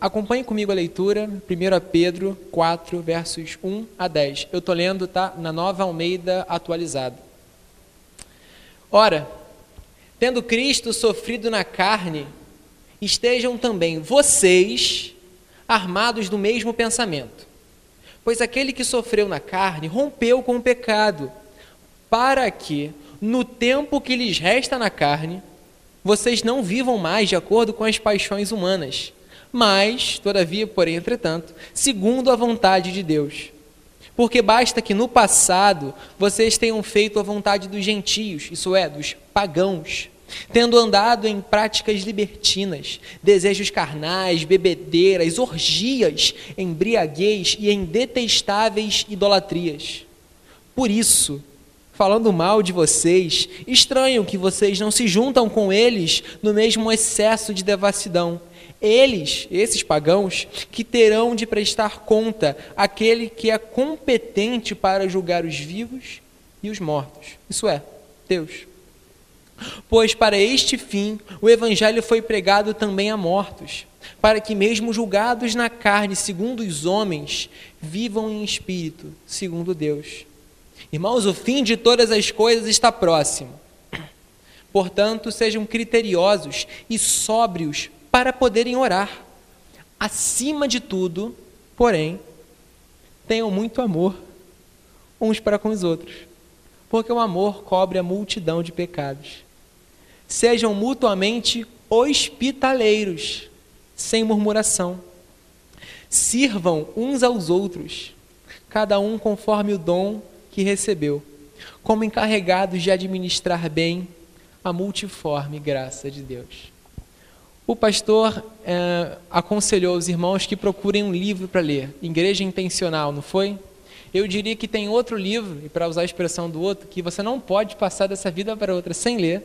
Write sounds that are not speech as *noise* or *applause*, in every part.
Acompanhe comigo a leitura, 1 Pedro 4, versos 1 a 10. Eu estou lendo, tá? Na nova Almeida atualizada. Ora, tendo Cristo sofrido na carne, estejam também vocês armados do mesmo pensamento. Pois aquele que sofreu na carne rompeu com o pecado, para que, no tempo que lhes resta na carne, vocês não vivam mais de acordo com as paixões humanas mas, todavia, porém, entretanto, segundo a vontade de Deus. Porque basta que no passado vocês tenham feito a vontade dos gentios, isso é, dos pagãos, tendo andado em práticas libertinas, desejos carnais, bebedeiras, orgias, embriaguez e em detestáveis idolatrias. Por isso, falando mal de vocês, estranho que vocês não se juntam com eles no mesmo excesso de devassidão eles, esses pagãos, que terão de prestar conta àquele que é competente para julgar os vivos e os mortos. Isso é, Deus. Pois para este fim o Evangelho foi pregado também a mortos, para que, mesmo julgados na carne, segundo os homens, vivam em espírito, segundo Deus. Irmãos, o fim de todas as coisas está próximo. Portanto, sejam criteriosos e sóbrios para poderem orar. Acima de tudo, porém, tenham muito amor uns para com os outros, porque o amor cobre a multidão de pecados. Sejam mutuamente hospitaleiros, sem murmuração. Sirvam uns aos outros, cada um conforme o dom que recebeu, como encarregados de administrar bem a multiforme graça de Deus. O pastor é, aconselhou os irmãos que procurem um livro para ler, Igreja Intencional, não foi? Eu diria que tem outro livro, e para usar a expressão do outro, que você não pode passar dessa vida para outra sem ler,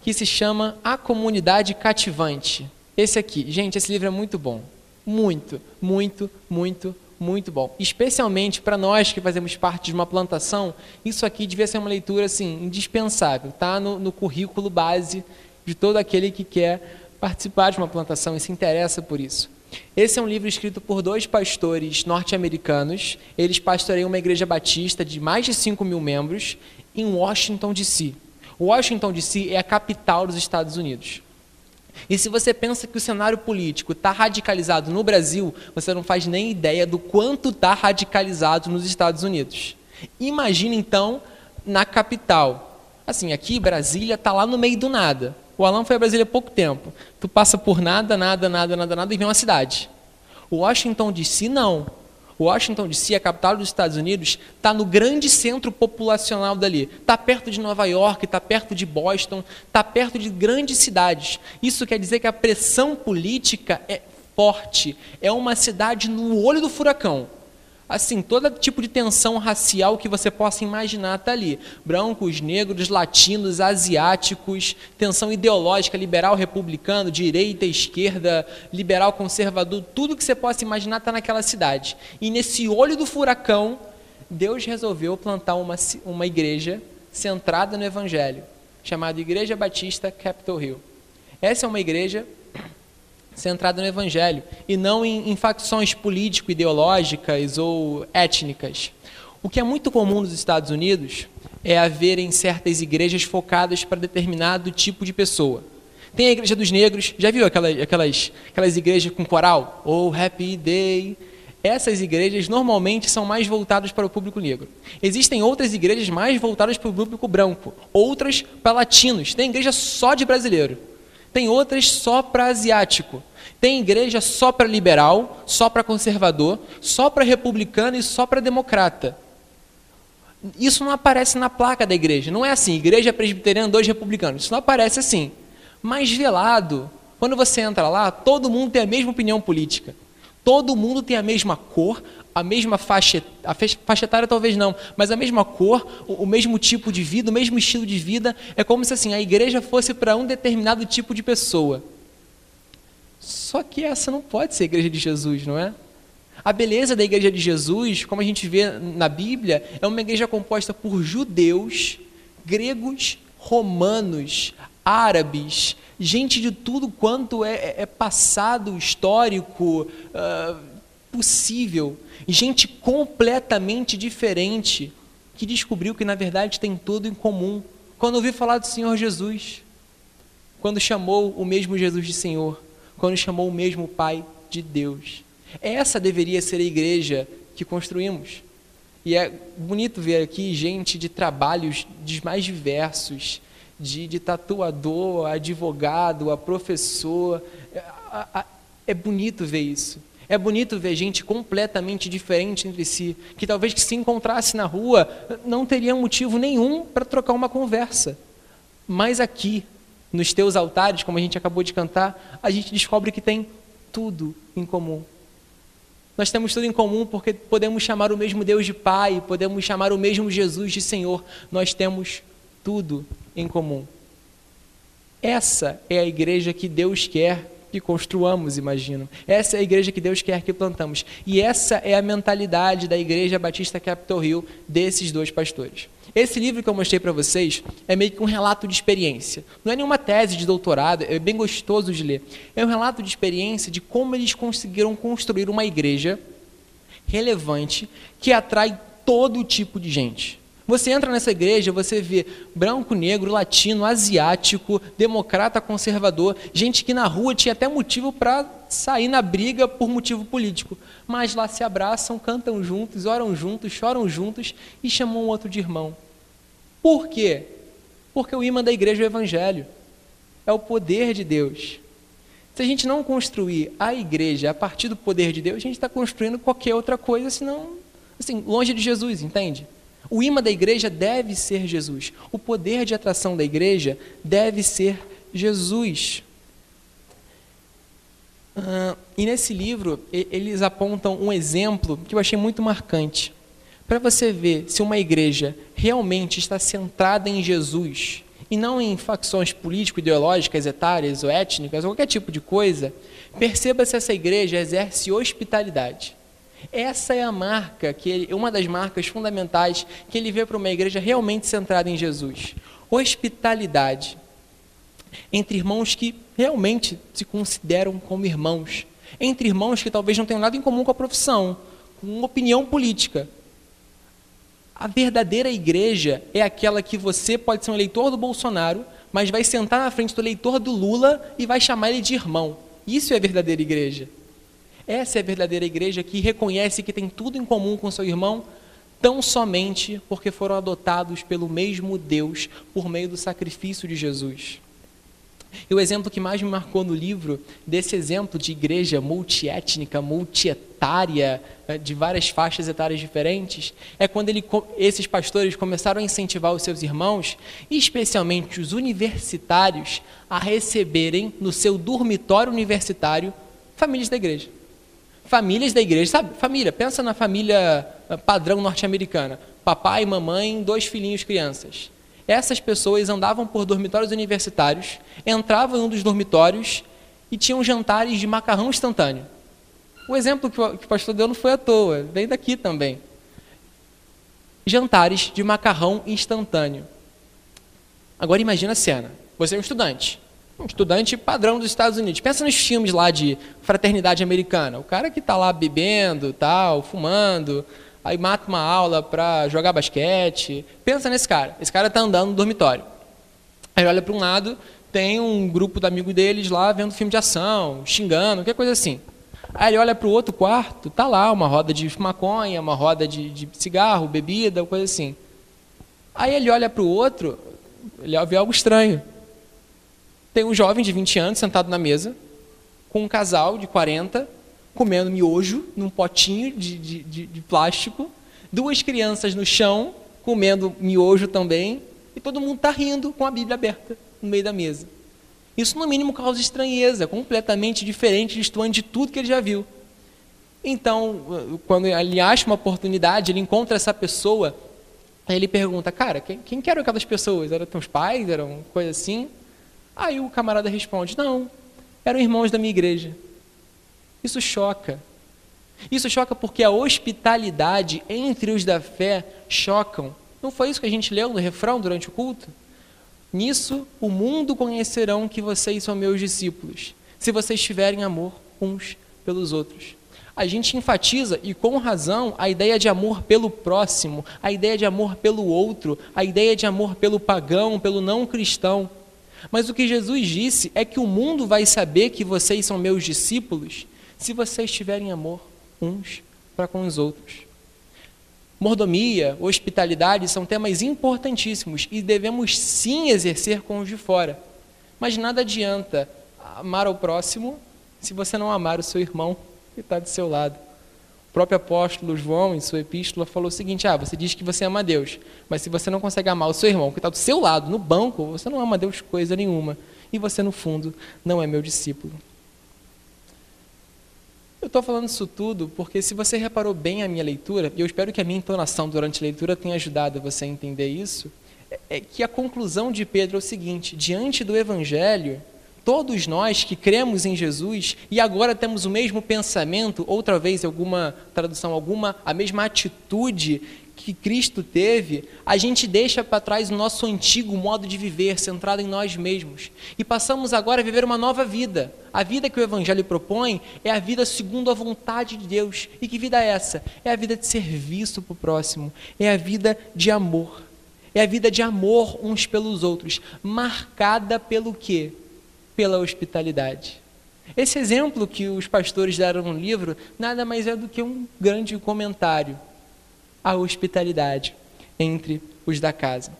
que se chama A Comunidade Cativante. Esse aqui, gente, esse livro é muito bom. Muito, muito, muito, muito bom. Especialmente para nós que fazemos parte de uma plantação, isso aqui devia ser uma leitura assim, indispensável, tá? No, no currículo base de todo aquele que quer participar de uma plantação e se interessa por isso. Esse é um livro escrito por dois pastores norte-americanos. Eles pastoreiam uma igreja batista de mais de 5 mil membros em Washington, D.C. Washington, D.C. é a capital dos Estados Unidos. E se você pensa que o cenário político está radicalizado no Brasil, você não faz nem ideia do quanto está radicalizado nos Estados Unidos. Imagine então na capital. Assim, aqui Brasília está lá no meio do nada. O Alan foi a Brasília há pouco tempo. Tu passa por nada, nada, nada, nada, nada e vem uma cidade. O Washington DC não. O Washington DC, a capital dos Estados Unidos, está no grande centro populacional dali. Está perto de Nova York, está perto de Boston, está perto de grandes cidades. Isso quer dizer que a pressão política é forte. É uma cidade no olho do furacão. Assim, todo tipo de tensão racial que você possa imaginar está ali. Brancos, negros, latinos, asiáticos, tensão ideológica, liberal, republicano, direita, esquerda, liberal, conservador, tudo que você possa imaginar está naquela cidade. E nesse olho do furacão, Deus resolveu plantar uma, uma igreja centrada no Evangelho, chamada Igreja Batista Capitol Hill. Essa é uma igreja centrada no Evangelho e não em, em facções político-ideológicas ou étnicas. O que é muito comum nos Estados Unidos é haver em certas igrejas focadas para determinado tipo de pessoa. Tem a igreja dos negros, já viu aquelas, aquelas, aquelas igrejas com coral? Oh, happy day. Essas igrejas normalmente são mais voltadas para o público negro. Existem outras igrejas mais voltadas para o público branco, outras para latinos. Tem igreja só de brasileiro tem outras só para asiático. Tem igreja só para liberal, só para conservador, só para republicano e só para democrata. Isso não aparece na placa da igreja. Não é assim, igreja presbiteriana, dois republicanos. Isso não aparece assim. Mas velado, quando você entra lá, todo mundo tem a mesma opinião política. Todo mundo tem a mesma cor, a mesma faixa, a faixa etária talvez não, mas a mesma cor, o, o mesmo tipo de vida, o mesmo estilo de vida. É como se assim a igreja fosse para um determinado tipo de pessoa. Só que essa não pode ser a igreja de Jesus, não é? A beleza da igreja de Jesus, como a gente vê na Bíblia, é uma igreja composta por judeus, gregos, romanos, árabes, gente de tudo quanto é, é, é passado histórico uh, possível, gente completamente diferente que descobriu que na verdade tem tudo em comum. Quando ouviu falar do Senhor Jesus, quando chamou o mesmo Jesus de Senhor, quando chamou o mesmo Pai de Deus. Essa deveria ser a igreja que construímos. E é bonito ver aqui gente de trabalhos dos mais diversos, de, de tatuador, a advogado, a professor. É, é bonito ver isso. É bonito ver gente completamente diferente entre si, que talvez que se encontrasse na rua não teria motivo nenhum para trocar uma conversa. Mas aqui, nos teus altares, como a gente acabou de cantar, a gente descobre que tem tudo em comum. Nós temos tudo em comum porque podemos chamar o mesmo Deus de Pai, podemos chamar o mesmo Jesus de Senhor. Nós temos tudo em comum. Essa é a igreja que Deus quer que construamos, imagino. Essa é a igreja que Deus quer que plantamos. E essa é a mentalidade da Igreja Batista Capitol Hill desses dois pastores. Esse livro que eu mostrei para vocês é meio que um relato de experiência. Não é nenhuma tese de doutorado, é bem gostoso de ler. É um relato de experiência de como eles conseguiram construir uma igreja relevante que atrai todo tipo de gente. Você entra nessa igreja, você vê branco, negro, latino, asiático, democrata, conservador, gente que na rua tinha até motivo para sair na briga por motivo político, mas lá se abraçam, cantam juntos, oram juntos, choram juntos e chamam um outro de irmão. Por quê? Porque o imã da igreja é o evangelho, é o poder de Deus. Se a gente não construir a igreja a partir do poder de Deus, a gente está construindo qualquer outra coisa, senão, assim, longe de Jesus, entende? O imã da igreja deve ser Jesus. O poder de atração da igreja deve ser Jesus. Uh, e nesse livro, eles apontam um exemplo que eu achei muito marcante. Para você ver se uma igreja realmente está centrada em Jesus e não em facções político-ideológicas, etárias ou étnicas, ou qualquer tipo de coisa, perceba se essa igreja exerce hospitalidade. Essa é a marca que ele, uma das marcas fundamentais que ele vê para uma igreja realmente centrada em Jesus. Hospitalidade entre irmãos que realmente se consideram como irmãos, entre irmãos que talvez não tenham nada em comum com a profissão, com opinião política. A verdadeira igreja é aquela que você pode ser um eleitor do Bolsonaro, mas vai sentar na frente do eleitor do Lula e vai chamar ele de irmão. Isso é a verdadeira igreja. Essa é a verdadeira igreja que reconhece que tem tudo em comum com seu irmão, tão somente porque foram adotados pelo mesmo Deus por meio do sacrifício de Jesus. E o exemplo que mais me marcou no livro, desse exemplo de igreja multiétnica, multietária, eh, de várias faixas etárias diferentes, é quando ele, esses pastores começaram a incentivar os seus irmãos, especialmente os universitários, a receberem no seu dormitório universitário famílias da igreja famílias da igreja, sabe? Família, pensa na família ah, padrão norte-americana. Papai, mamãe, dois filhinhos, crianças. Essas pessoas andavam por dormitórios universitários, entravam em um dos dormitórios e tinham jantares de macarrão instantâneo. O exemplo que o pastor deu não foi à toa, vem daqui também. Jantares de macarrão instantâneo. Agora imagina a cena. Você é um estudante um estudante padrão dos Estados Unidos. Pensa nos filmes lá de fraternidade americana. O cara que está lá bebendo, tal, fumando, aí mata uma aula para jogar basquete. Pensa nesse cara. Esse cara está andando no dormitório. Aí olha para um lado, tem um grupo de amigos deles lá vendo filme de ação, xingando, qualquer coisa assim. Aí ele olha para o outro quarto, tá lá uma roda de maconha, uma roda de, de cigarro, bebida, coisa assim. Aí ele olha para o outro, ele vê algo estranho tem um jovem de 20 anos sentado na mesa, com um casal de 40, comendo miojo num potinho de, de, de, de plástico, duas crianças no chão, comendo miojo também, e todo mundo está rindo com a Bíblia aberta no meio da mesa. Isso, no mínimo, causa estranheza, completamente diferente, distante de tudo que ele já viu. Então, quando ele acha uma oportunidade, ele encontra essa pessoa, ele pergunta, cara, quem, quem eram aquelas pessoas? Eram teus pais? Eram coisa assim? Aí o camarada responde: Não, eram irmãos da minha igreja. Isso choca. Isso choca porque a hospitalidade entre os da fé chocam. Não foi isso que a gente leu no refrão durante o culto? Nisso o mundo conhecerão que vocês são meus discípulos, se vocês tiverem amor uns pelos outros. A gente enfatiza, e com razão, a ideia de amor pelo próximo, a ideia de amor pelo outro, a ideia de amor pelo pagão, pelo não cristão. Mas o que Jesus disse é que o mundo vai saber que vocês são meus discípulos se vocês tiverem amor uns para com os outros. Mordomia, hospitalidade são temas importantíssimos e devemos sim exercer com os de fora. Mas nada adianta amar ao próximo se você não amar o seu irmão que está do seu lado. Próprio apóstolo João, em sua epístola, falou o seguinte: Ah, você diz que você ama Deus, mas se você não consegue amar o seu irmão que está do seu lado, no banco, você não ama Deus coisa nenhuma. E você, no fundo, não é meu discípulo. Eu estou falando isso tudo porque, se você reparou bem a minha leitura, e eu espero que a minha entonação durante a leitura tenha ajudado você a entender isso, é, é que a conclusão de Pedro é o seguinte: diante do Evangelho, todos nós que cremos em Jesus e agora temos o mesmo pensamento, outra vez, alguma tradução, alguma, a mesma atitude que Cristo teve, a gente deixa para trás o nosso antigo modo de viver, centrado em nós mesmos. E passamos agora a viver uma nova vida. A vida que o Evangelho propõe é a vida segundo a vontade de Deus. E que vida é essa? É a vida de serviço para o próximo. É a vida de amor. É a vida de amor uns pelos outros. Marcada pelo quê? Pela hospitalidade. Esse exemplo que os pastores deram no livro nada mais é do que um grande comentário a hospitalidade entre os da casa.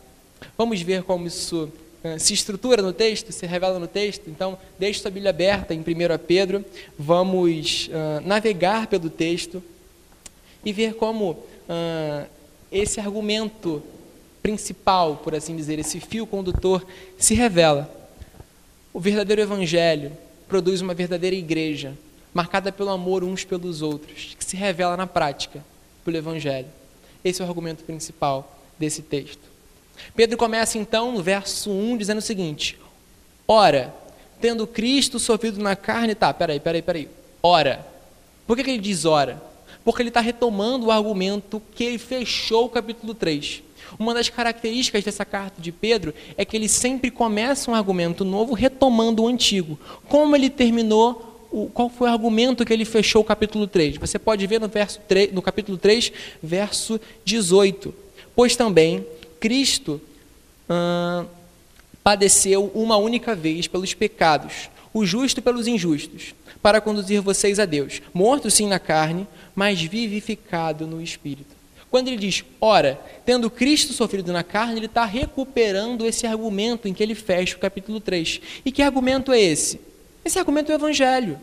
Vamos ver como isso uh, se estrutura no texto, se revela no texto. Então, deixe sua Bíblia aberta em 1 Pedro, vamos uh, navegar pelo texto e ver como uh, esse argumento principal, por assim dizer, esse fio condutor, se revela. O verdadeiro evangelho produz uma verdadeira igreja, marcada pelo amor uns pelos outros, que se revela na prática pelo evangelho. Esse é o argumento principal desse texto. Pedro começa então no verso 1 dizendo o seguinte: Ora, tendo Cristo sofrido na carne, tá, peraí, peraí, peraí. Ora. Por que, que ele diz ora? Porque ele está retomando o argumento que ele fechou o capítulo 3. Uma das características dessa carta de Pedro é que ele sempre começa um argumento novo retomando o antigo. Como ele terminou qual foi o argumento que ele fechou o capítulo 3. Você pode ver no, verso 3, no capítulo 3, verso 18. Pois também Cristo padeceu uma única vez pelos pecados, o justo pelos injustos, para conduzir vocês a Deus, morto sim na carne, mas vivificado no espírito. Quando ele diz, ora, tendo Cristo sofrido na carne, ele está recuperando esse argumento em que ele fecha o capítulo 3. E que argumento é esse? Esse argumento é o Evangelho.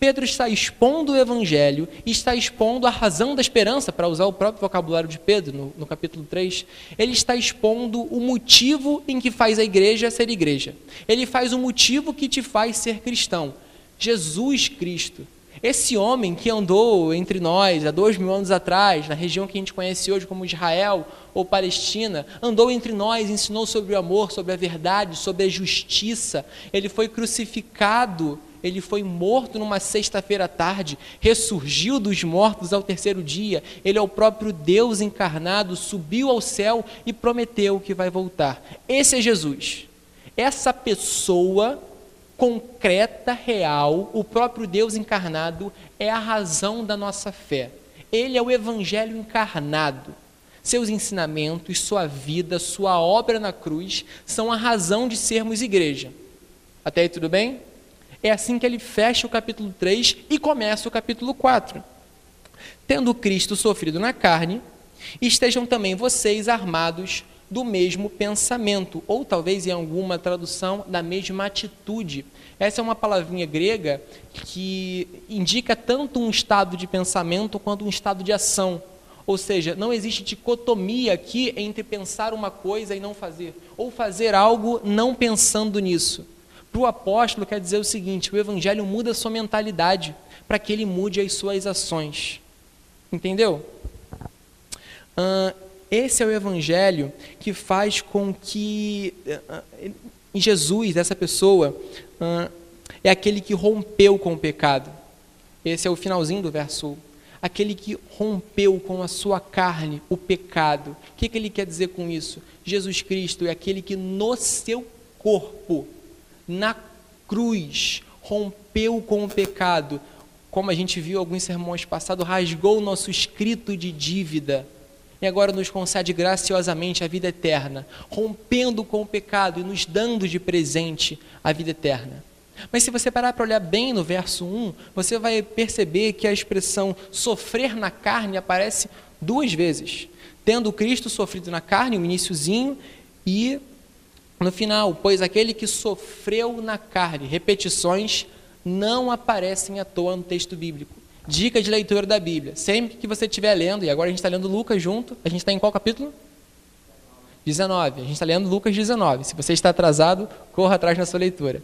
Pedro está expondo o Evangelho e está expondo a razão da esperança, para usar o próprio vocabulário de Pedro no, no, capítulo 3. Ele está expondo o motivo em que faz a igreja ser igreja. Ele faz o motivo que te faz ser cristão. Jesus Cristo. Esse homem que andou entre nós há dois mil anos atrás, na região que a gente conhece hoje como Israel ou Palestina, andou entre nós, ensinou sobre o amor, sobre a verdade, sobre a justiça. Ele foi crucificado, ele foi morto numa sexta-feira à tarde, ressurgiu dos mortos ao terceiro dia. Ele é o próprio Deus encarnado, subiu ao céu e prometeu que vai voltar. Esse é Jesus. Essa pessoa concreta, real, o próprio Deus encarnado é a razão da nossa fé. Ele é o Evangelho encarnado. Seus ensinamentos, sua vida, sua obra na cruz são a razão de sermos igreja. Até aí tudo bem? É assim que ele fecha o capítulo 3 e começa o capítulo 4. Tendo Cristo sofrido na carne, estejam também vocês armados do mesmo pensamento, ou talvez em alguma tradução, da mesma atitude. Essa é uma palavrinha grega que indica tanto um estado de pensamento quanto um estado de ação. Ou seja, não existe dicotomia aqui entre pensar uma coisa e não fazer, ou fazer algo não pensando nisso. Para o apóstolo, quer dizer o seguinte: o evangelho muda sua mentalidade para que ele mude as suas ações. Entendeu? Uh, esse é o evangelho que faz com que uh, Jesus, essa pessoa, uh, é aquele que rompeu com o pecado. Esse é o finalzinho do verso aquele que rompeu com a sua carne o pecado. O que, que ele quer dizer com isso? Jesus Cristo é aquele que no seu corpo, na cruz, rompeu com o pecado. Como a gente viu alguns sermões passados, rasgou o nosso escrito de dívida e agora nos concede graciosamente a vida eterna, rompendo com o pecado e nos dando de presente a vida eterna. Mas se você parar para olhar bem no verso 1, você vai perceber que a expressão sofrer na carne aparece duas vezes. Tendo Cristo sofrido na carne, o iníciozinho, e no final, pois aquele que sofreu na carne, repetições não aparecem à toa no texto bíblico. Dica de leitura da Bíblia. Sempre que você estiver lendo, e agora a gente está lendo Lucas junto, a gente está em qual capítulo? 19. A gente está lendo Lucas 19. Se você está atrasado, corra atrás na sua leitura.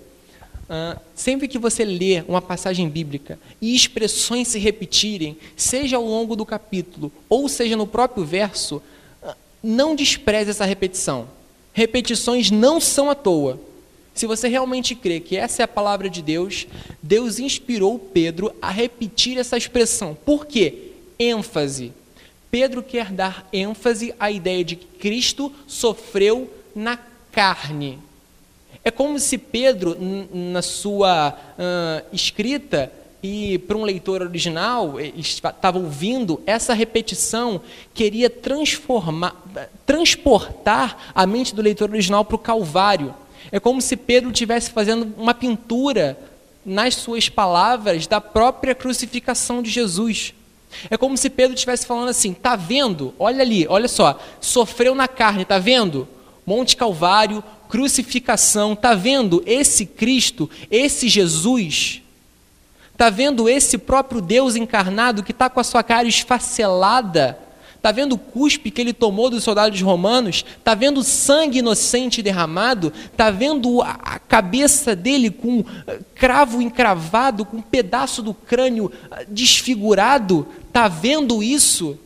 Uh, sempre que você lê uma passagem bíblica e expressões se repetirem, seja ao longo do capítulo ou seja no próprio verso, uh, não despreze essa repetição. Repetições não são à toa. Se você realmente crê que essa é a palavra de Deus, Deus inspirou Pedro a repetir essa expressão. Por quê? ênfase. Pedro quer dar ênfase à ideia de que Cristo sofreu na carne. É como se Pedro, na sua uh, escrita, e para um leitor original, estava ouvindo essa repetição, queria transformar, transportar a mente do leitor original para o Calvário. É como se Pedro estivesse fazendo uma pintura nas suas palavras da própria crucificação de Jesus. É como se Pedro estivesse falando assim: tá vendo? Olha ali, olha só, sofreu na carne, tá vendo? Monte Calvário, crucificação, tá vendo esse Cristo, esse Jesus? Tá vendo esse próprio Deus encarnado que está com a sua cara esfacelada? Está vendo o cuspe que ele tomou dos soldados romanos? Está vendo o sangue inocente derramado? Está vendo a cabeça dele com eh, cravo encravado, com um pedaço do crânio eh, desfigurado? Está vendo isso?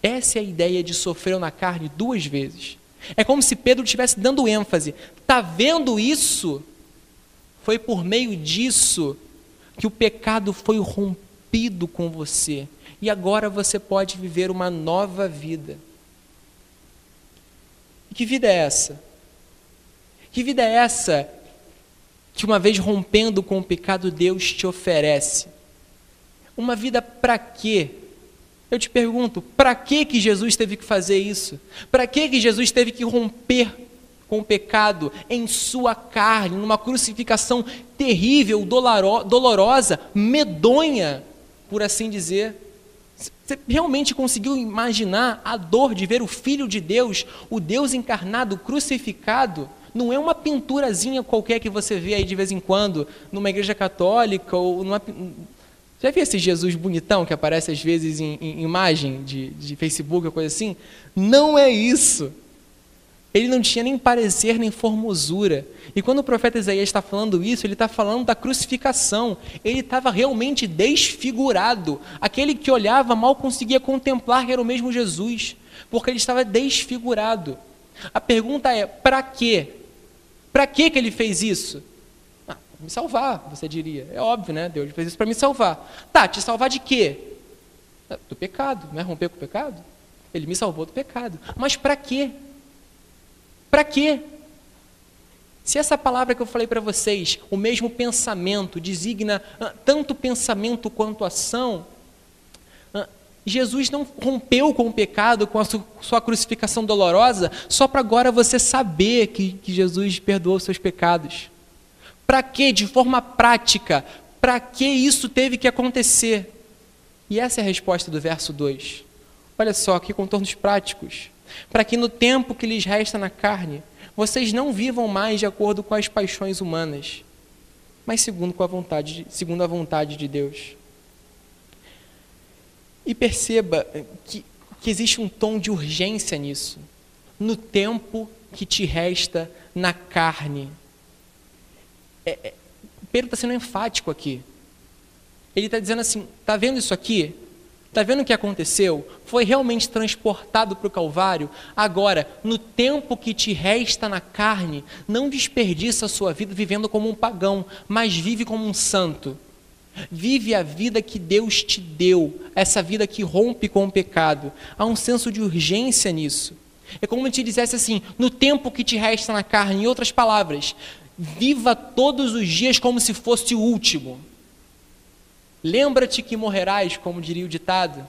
Essa é a ideia de sofreu na carne duas vezes. É como se Pedro estivesse dando ênfase. Está vendo isso? Foi por meio disso que o pecado foi rompido com você e agora você pode viver uma nova vida. E que vida é essa? Que vida é essa que, uma vez rompendo com o pecado, Deus te oferece? Uma vida para quê? Eu te pergunto, para que que Jesus teve que fazer isso? Para que que Jesus teve que romper com o pecado em sua carne, numa crucificação terrível, dolorosa, medonha, por assim dizer? Você realmente conseguiu imaginar a dor de ver o Filho de Deus, o Deus encarnado, crucificado? Não é uma pinturazinha qualquer que você vê aí de vez em quando, numa igreja católica ou numa. Já viu esse Jesus bonitão que aparece às vezes em, em imagem de, de Facebook ou coisa assim? Não é isso. Ele não tinha nem parecer nem formosura. E quando o profeta Isaías está falando isso, ele está falando da crucificação. Ele estava realmente desfigurado. Aquele que olhava mal conseguia contemplar que era o mesmo Jesus, porque ele estava desfigurado. A pergunta é: para quê? Para que ele fez isso? Ah, me salvar, você diria. É óbvio, né? Deus fez isso para me salvar. Tá, te salvar de quê? Do pecado, não é romper com o pecado? Ele me salvou do pecado. Mas para quê? Para quê? Se essa palavra que eu falei para vocês, o mesmo pensamento, designa ah, tanto pensamento quanto ação, ah, Jesus não rompeu com o pecado, com a sua crucificação dolorosa, só para agora você saber que, que Jesus perdoou os seus pecados. Para que, de forma prática, para que isso teve que acontecer? E essa é a resposta do verso 2. Olha só, que contornos práticos para que no tempo que lhes resta na carne, vocês não vivam mais de acordo com as paixões humanas, mas segundo, com a vontade, segundo a vontade de Deus. E perceba que, que existe um tom de urgência nisso. No tempo que te resta na carne. É, é, Pedro está sendo enfático aqui. Ele está dizendo assim: está vendo isso aqui? Está vendo o que aconteceu? Foi realmente transportado para o Calvário. Agora, no tempo que te resta na carne, não desperdiça a sua vida vivendo como um pagão, mas vive como um santo. Vive a vida que Deus te deu, essa vida que rompe com o pecado. Há um senso de urgência nisso. É como se te dissesse assim: no tempo que te resta na carne, em outras palavras, viva todos os dias como se fosse o último. Lembra-te que morrerás, como diria o ditado.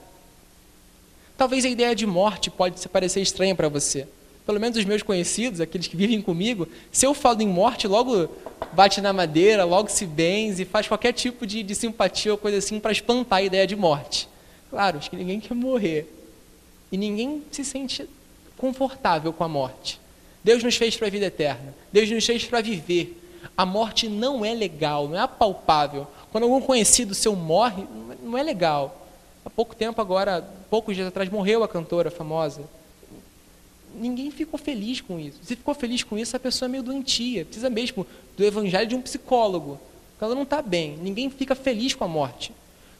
Talvez a ideia de morte pode parecer estranha para você. Pelo menos os meus conhecidos, aqueles que vivem comigo, se eu falo em morte, logo bate na madeira, logo se benze, faz qualquer tipo de, de simpatia ou coisa assim para espantar a ideia de morte. Claro, acho que ninguém quer morrer. E ninguém se sente confortável com a morte. Deus nos fez para a vida eterna. Deus nos fez para viver. A morte não é legal, não é apalpável. Quando algum conhecido seu morre, não é legal. Há pouco tempo agora, poucos dias atrás, morreu a cantora famosa. Ninguém ficou feliz com isso. Se ficou feliz com isso, a pessoa é meio doentia. Precisa mesmo do evangelho de um psicólogo. Ela não está bem. Ninguém fica feliz com a morte.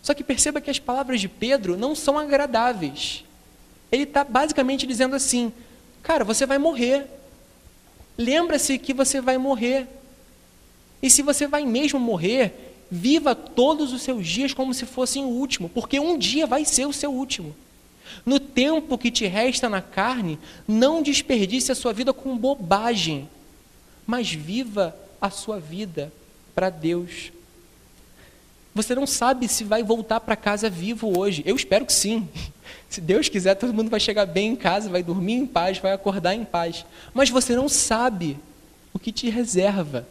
Só que perceba que as palavras de Pedro não são agradáveis. Ele está basicamente dizendo assim: cara, você vai morrer. Lembra-se que você vai morrer. E se você vai mesmo morrer, viva todos os seus dias como se fossem o último, porque um dia vai ser o seu último. No tempo que te resta na carne, não desperdice a sua vida com bobagem, mas viva a sua vida para Deus. Você não sabe se vai voltar para casa vivo hoje. Eu espero que sim. *laughs* Se Deus quiser, todo mundo vai chegar bem em casa, vai dormir em paz, vai acordar em paz. Mas você não sabe o que te reserva.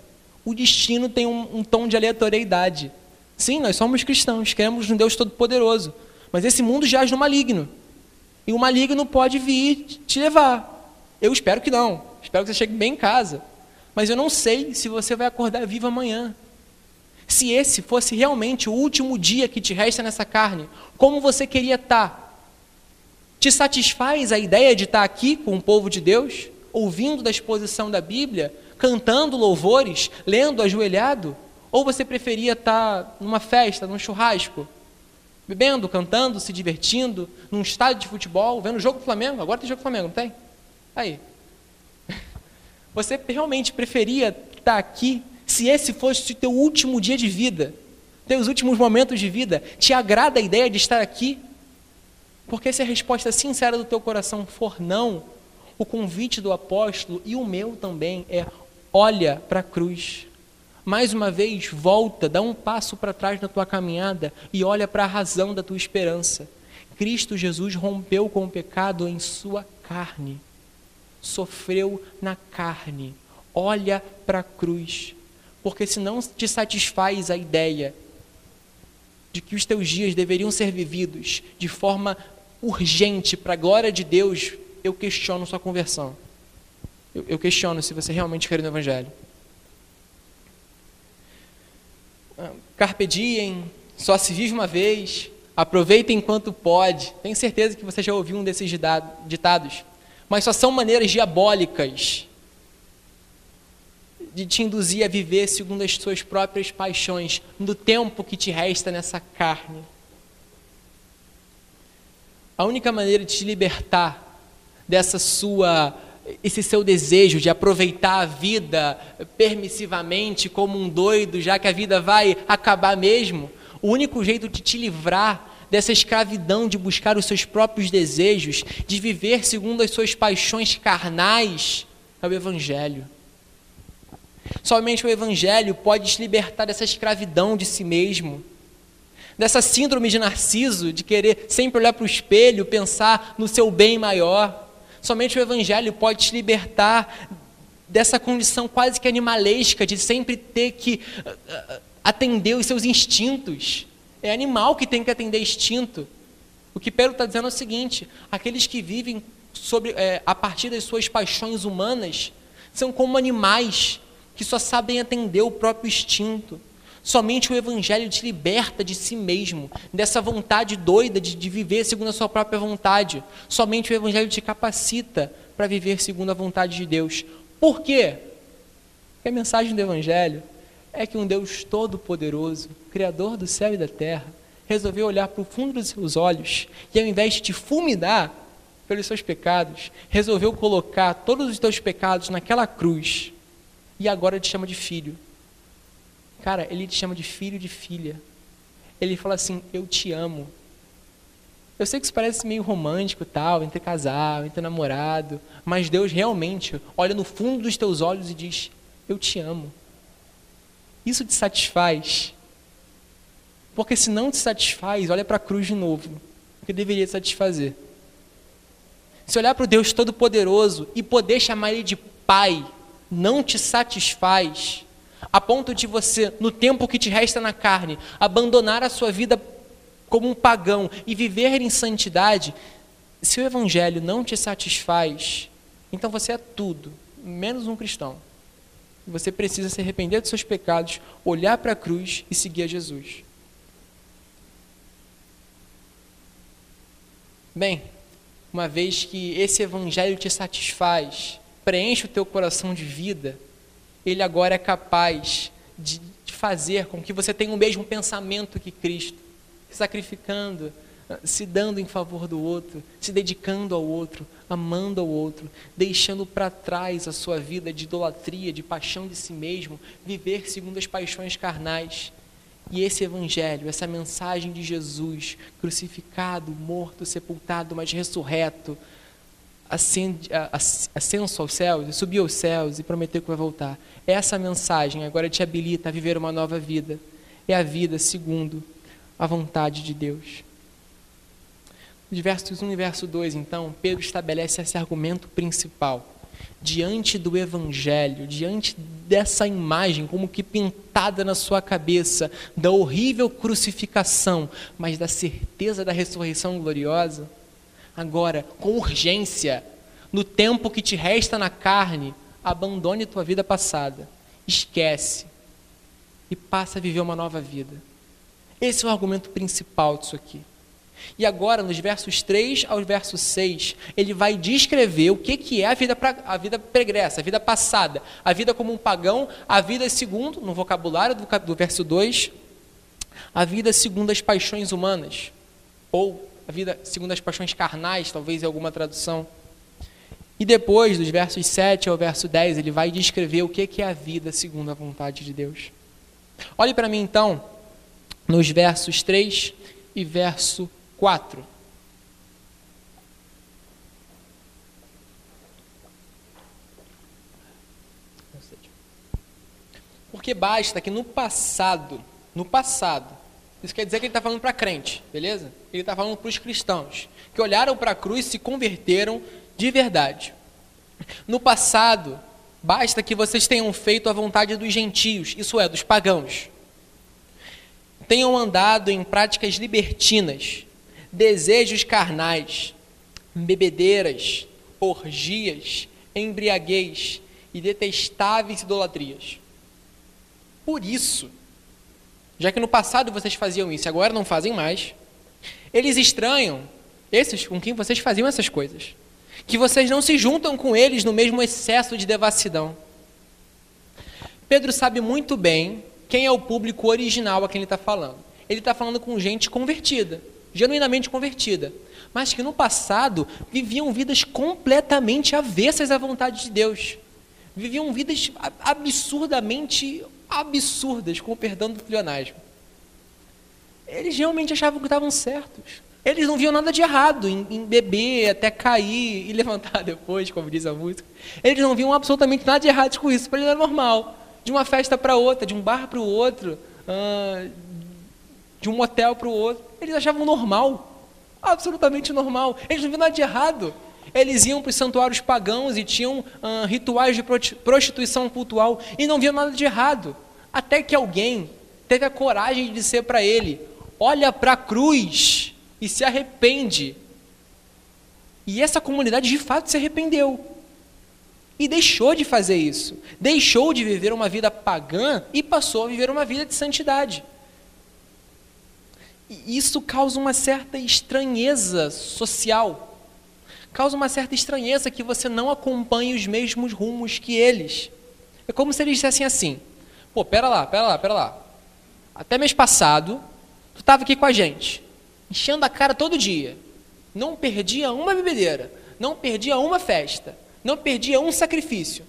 O destino tem um, um tom de aleatoriedade. Sim, nós somos cristãos, queremos um Deus Todo-Poderoso. Mas esse mundo jaz no maligno. E o maligno pode vir te levar. Eu espero que não. Espero que você chegue bem em casa. Mas eu não sei se você vai acordar vivo amanhã. Se esse fosse realmente o último dia que te resta nessa carne, como você queria estar? Te satisfaz a ideia de estar aqui com o povo de Deus, ouvindo da exposição da Bíblia, cantando louvores, lendo ajoelhado? Ou você preferia estar numa festa, num churrasco, bebendo, cantando, se divertindo, num estádio de futebol, vendo o jogo do Flamengo? Agora tem jogo do Flamengo, não tem? Aí. *laughs* Você realmente preferia estar aqui se esse fosse o teu último dia de vida, teus últimos momentos de vida? Te agrada a ideia de estar aqui? Porque se a resposta sincera do teu coração for não, o convite do apóstolo e o meu também é: olha para a cruz. Mais uma vez, volta, dá um passo para trás na tua caminhada e olha para a razão da tua esperança. Cristo Jesus rompeu com o pecado em sua carne, sofreu na carne. Olha para a cruz, porque se não te satisfaz a ideia de que os teus dias deveriam ser vividos de forma urgente para a glória de Deus, eu questiono sua conversão. Eu, eu questiono se você realmente quer no Evangelho. Ah, carpe diem, só se vive uma vez, aproveita enquanto pode. Tenho certeza que você já ouviu um desses ditados, mas só são maneiras diabólicas de te induzir a viver segundo as suas próprias paixões, no tempo que te resta nessa carne. A única maneira de te libertar dessa sua esse seu desejo de aproveitar a vida permissivamente como um doido, já que a vida vai acabar mesmo, o único jeito de te livrar dessa escravidão de buscar os seus próprios desejos, de viver segundo as suas paixões carnais, é o evangelho. Somente o evangelho pode te libertar dessa escravidão de si mesmo dessa síndrome de narciso, de querer sempre olhar para o espelho, pensar no seu bem maior. Somente o Evangelho pode te libertar dessa condição quase que animalesca de sempre ter que uh, uh, atender os seus instintos. É animal que tem que atender instinto. O que Pedro está dizendo é o seguinte: aqueles que vivem sobre, é, a partir das suas paixões humanas são como animais que só sabem atender o próprio instinto. Somente o Evangelho te liberta de si mesmo, dessa vontade doida de, de viver segundo a sua própria vontade. Somente o Evangelho te capacita para viver segundo a vontade de Deus. Por quê? Porque a mensagem do Evangelho é que um Deus todo-poderoso, Criador do céu e da terra, resolveu olhar para o fundo dos seus olhos e, ao invés de te fulminar pelos seus pecados, resolveu colocar todos os teus pecados naquela cruz e agora te chama de filho. Cara, ele te chama de filho de filha. Ele fala assim: Eu te amo. Eu sei que isso parece meio romântico, tal, entre casal, entre namorado, mas Deus realmente olha no fundo dos teus olhos e diz: Eu te amo. Isso te satisfaz? Porque se não te satisfaz, olha para a cruz de novo, que deveria te satisfazer. Se olhar para o Deus Todo-Poderoso e poder chamar Ele de Pai, não te satisfaz, a ponto de você, no tempo que te resta na carne, abandonar a sua vida como um pagão e viver em santidade, se o Evangelho não te satisfaz, então você é tudo, menos um cristão. Você precisa se arrepender dos seus pecados, olhar para a cruz e seguir a Jesus. Bem, uma vez que esse Evangelho te satisfaz, preenche o teu coração de vida, ele agora é capaz de fazer com que você tenha o mesmo pensamento que Cristo, sacrificando, se dando em favor do outro, se dedicando ao outro, amando ao outro, deixando para trás a sua vida de idolatria, de paixão de si mesmo, viver segundo as paixões carnais. E esse evangelho, essa mensagem de Jesus, crucificado, morto, sepultado, mas ressurreto, ascenso aos céus, subiu aos céus e prometeu que vai voltar. Essa mensagem agora te habilita a viver uma nova vida. É a vida segundo a vontade de Deus. Nos versos 1 e verso 2, então, Pedro estabelece esse argumento principal. Diante do Evangelho, diante dessa imagem, como que pintada na sua cabeça, da horrível crucificação, mas da certeza da ressurreição gloriosa, agora, com urgência, no tempo que te resta na carne, abandone tua vida passada, esquece e passa a viver uma nova vida. Esse é o argumento principal disso aqui. E agora, nos versos 3 ao verso 6, ele vai descrever o que, que é a vida, pra, a vida pregressa, a vida passada, a vida como um pagão, a vida segundo, no vocabulário do, do verso 2, a vida segundo as paixões humanas, ou a vida segundo as paixões carnais, talvez em alguma tradução. E depois, dos versos 7 ao verso 10, ele vai descrever o que é a vida segundo a vontade de Deus. Olhe para mim então, nos versos 3 e verso 4. Porque basta que no passado, no passado, isso quer dizer que ele está falando para crente, beleza? Ele está falando para os cristãos, que olharam para a cruz e se converteram de verdade. No passado, basta que vocês tenham feito a vontade dos gentios, isso é, dos pagãos. Tenham andado em práticas libertinas, desejos carnais, bebedeiras, orgias, embriaguez e detestáveis idolatrias. Por isso, já que no passado vocês faziam isso e agora não fazem mais, eles estranham esses com quem vocês faziam essas coisas, que vocês não se juntam com eles no mesmo excesso de devassidão. Pedro sabe muito bem quem é o público original a quem ele está falando. Ele está falando com gente convertida, genuinamente convertida, mas que no passado viviam vidas completamente avessas à vontade de Deus. Viviam vidas absurdamente absurdas, com o perdão do pleonasmo. Eles realmente achavam que estavam certos. Eles não viam nada de errado em, em, beber, até cair e levantar *laughs* depois, como diz a música. Eles não viam absolutamente nada de errado com isso. Para eles era normal. De uma festa para outra, de um bar para o outro, uh, de um motel para o outro. Eles achavam normal. Absolutamente normal. Eles não viam nada de errado. Eles iam para os santuários pagãos e tinham uh, rituais de prostituição cultural e não viam nada de errado. Até que alguém teve a coragem de dizer para ele: olha para a cruz e se arrepende. E essa comunidade de fato se arrependeu. E deixou de fazer isso. Deixou de viver uma vida pagã e passou a viver uma vida de santidade. E isso causa uma certa estranheza social. Causa uma certa estranheza que você não acompanhe os mesmos rumos que eles. É como se eles dissessem assim: pô, pera lá, pera lá, pera lá. Até mês passado, tu estava aqui com a gente enchendo a cara todo dia. Não perdia uma bebedeira, não perdia uma festa, não perdia um sacrifício.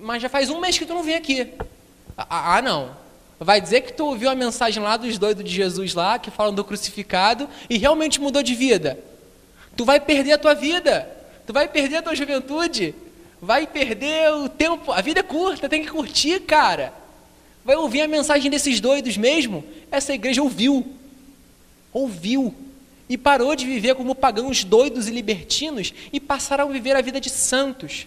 Mas já faz um mês que tu não vem aqui. Ah, ah, não. Vai dizer que tu ouviu a mensagem lá dos doidos de Jesus lá, que falam do crucificado, e realmente mudou de vida. Tu vai perder a tua vida. Tu vai perder a tua juventude. Vai perder o tempo. A vida é curta, tem que curtir, cara. Vai ouvir a mensagem desses doidos mesmo? Essa igreja ouviu. Ouviu. E parou de viver como pagãos doidos e libertinos e passaram a viver a vida de santos.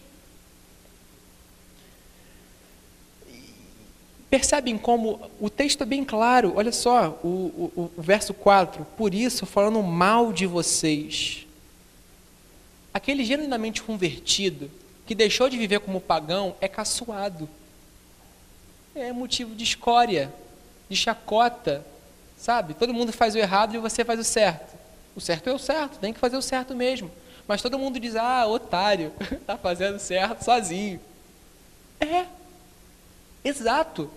Percebem como o texto é bem claro, olha só, o, o, o, verso 4: Por isso, falando mal de vocês, aquele genuinamente convertido, que deixou de viver como pagão, é caçoado, é motivo de escória, de chacota, sabe? Todo mundo faz o errado e você faz o certo. O certo é o certo, tem que fazer o certo mesmo. Mas todo mundo diz: ah, otário, está *laughs* fazendo certo sozinho. É, exato.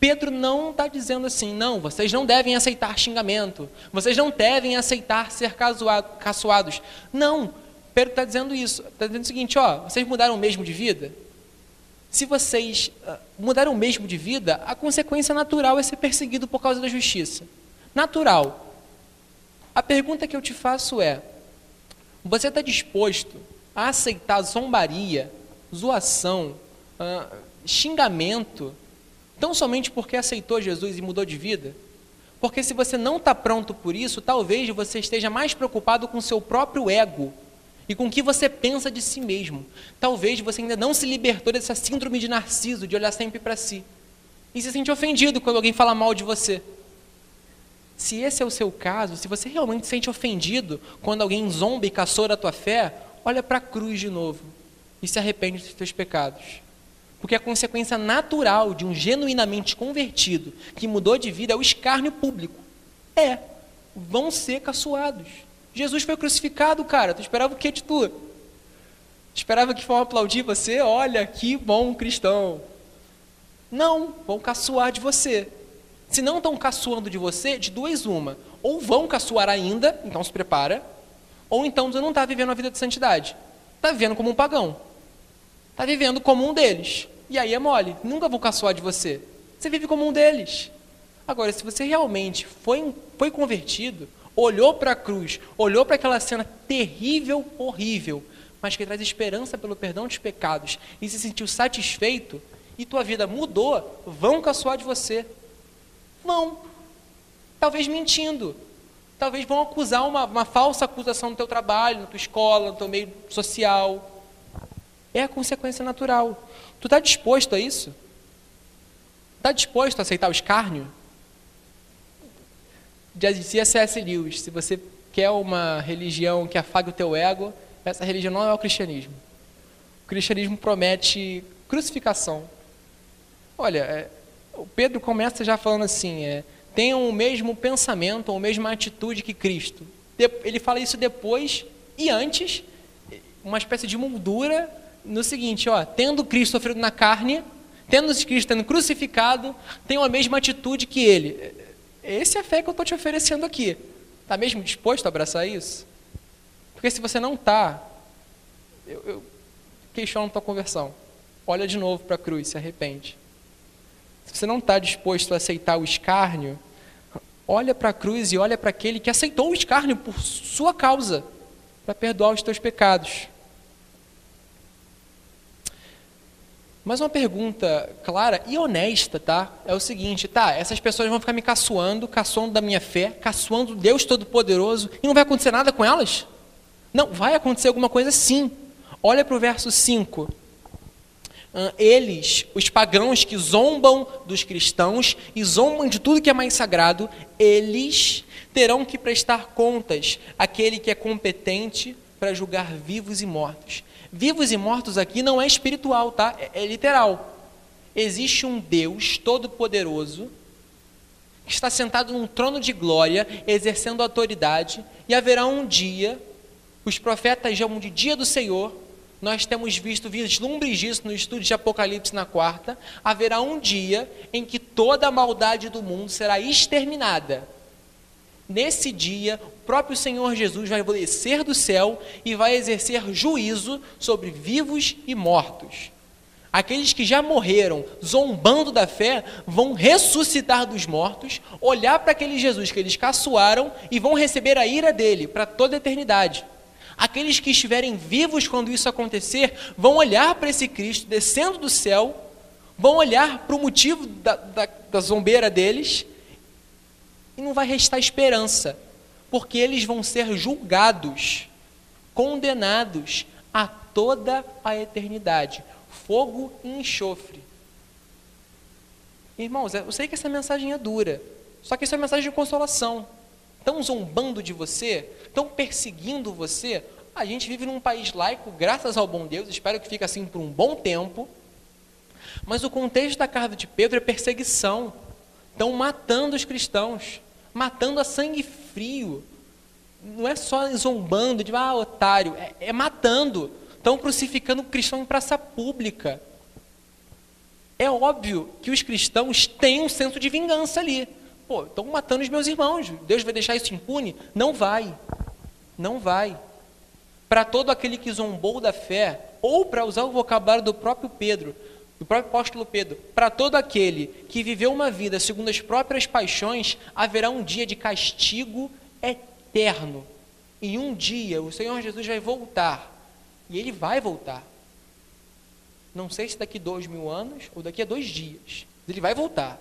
Pedro não está dizendo assim, não, vocês não devem aceitar xingamento, vocês não devem aceitar ser caçoados. Não, Pedro está dizendo isso, está dizendo o seguinte, ó, vocês mudaram mesmo de vida? Se vocês uh, mudaram mesmo de vida, a consequência natural é ser perseguido por causa da justiça. Natural. A pergunta que eu te faço é: você está disposto a aceitar zombaria, zoação, uh, xingamento, tão somente porque aceitou Jesus e mudou de vida? Porque se você não está pronto por isso, talvez você esteja mais preocupado com seu próprio ego e com o que você pensa de si mesmo. Talvez você ainda não se libertou dessa síndrome de narciso, de olhar sempre para si. E se sente ofendido quando alguém fala mal de você. Se esse é o seu caso, se você realmente se sente ofendido quando alguém zomba e caçou a tua fé, olha para a cruz de novo e se arrepende dos teus pecados. Porque a consequência natural de um genuinamente convertido que mudou de vida é o escárnio público. É, vão ser caçoados. Jesus foi crucificado, cara. Tu esperava o que de tu? Esperava que vão aplaudir você? Olha, que bom cristão. Não, vão caçoar de você. Se não estão caçoando de você, de duas uma. Ou vão caçoar ainda, então se prepara, ou então você não está vivendo a vida de santidade. Está vivendo como um pagão. Está vivendo como um deles. E aí é mole. Nunca vão caçoar de você. Você vive como um deles. Agora, se você realmente foi, foi convertido, olhou para a cruz, olhou para aquela cena terrível, horrível, mas que traz esperança pelo perdão dos pecados e se sentiu satisfeito, e tua vida mudou, vão caçoar de você. Vão. Talvez mentindo. Talvez vão acusar uma, uma falsa acusação no teu trabalho, na tua escola, no teu meio social. É a consequência natural. Tu está disposto a isso? Está disposto a aceitar o escárnio? Já dizia C.S. Lewis, se você quer uma religião que afague o teu ego, essa religião não é o cristianismo. O cristianismo promete crucificação. Olha, é, o Pedro começa já falando assim, é, tenham o mesmo pensamento, ou a mesma atitude que Cristo. Ele fala isso depois e antes, uma espécie de moldura no seguinte, ó, tendo Cristo sofrido na carne, tendo Cristo sendo crucificado, tenham a mesma atitude que ele. Essa é a fé que eu estou te oferecendo aqui. Está mesmo disposto a abraçar isso? Porque se você não está, eu, eu questiono tua conversão. Olha de novo para a cruz, se arrepende. Se você não está disposto a aceitar o escárnio, olha para a cruz e olha para aquele que aceitou o escárnio por sua causa, para perdoar os teus pecados. Mas uma pergunta clara e honesta, tá? É o seguinte, tá? Essas pessoas vão ficar me caçoando, caçoando da minha fé, caçoando Deus Todo-Poderoso, e não vai acontecer nada com elas? Não, vai acontecer alguma coisa sim. Olha para o verso 5. Eles, os pagãos que zombam dos cristãos e zombam de tudo que é mais sagrado, eles terão que prestar contas àquele que é competente para julgar vivos e mortos. Vivos e mortos aqui não é espiritual, tá? É, é literal. Existe um Deus todo-poderoso que está sentado num trono de glória, exercendo autoridade, e haverá um dia, os profetas chamam de dia do Senhor, nós temos visto vislumbres disso no estudo de Apocalipse na quarta, haverá um dia em que toda a maldade do mundo será exterminada. Nesse dia, o próprio Senhor Jesus vai descer do céu e vai exercer juízo sobre vivos e mortos. Aqueles que já morreram, zombando da fé, vão ressuscitar dos mortos, olhar para aquele Jesus que eles caçoaram e vão receber a ira dele para toda a eternidade. Aqueles que estiverem vivos quando isso acontecer, vão olhar para esse Cristo descendo do céu, vão olhar para o motivo da, da, da zombeira deles e não vai restar esperança, porque eles vão ser julgados, condenados a toda a eternidade fogo e enxofre. Irmãos, eu sei que essa mensagem é dura, só que isso é mensagem de consolação. Estão zombando de você, estão perseguindo você. A gente vive num país laico, graças ao bom Deus, espero que fique assim por um bom tempo. Mas o contexto da carta de Pedro é perseguição. Estão matando os cristãos, matando a sangue frio. Não é só zombando de, ah, otário, é, é matando. Estão crucificando o cristão em praça pública. É óbvio que os cristãos têm um senso de vingança ali. Pô, estão matando os meus irmãos. Deus vai deixar isso impune? Não vai. Não vai. Para todo aquele que zombou da fé, ou para usar o vocabulário do próprio Pedro, do próprio apóstolo Pedro, para todo aquele que viveu uma vida segundo as próprias paixões, haverá um dia de castigo eterno. E um dia o Senhor Jesus vai voltar e ele vai voltar. Não sei se daqui dois mil anos ou daqui a dois dias. Ele vai voltar.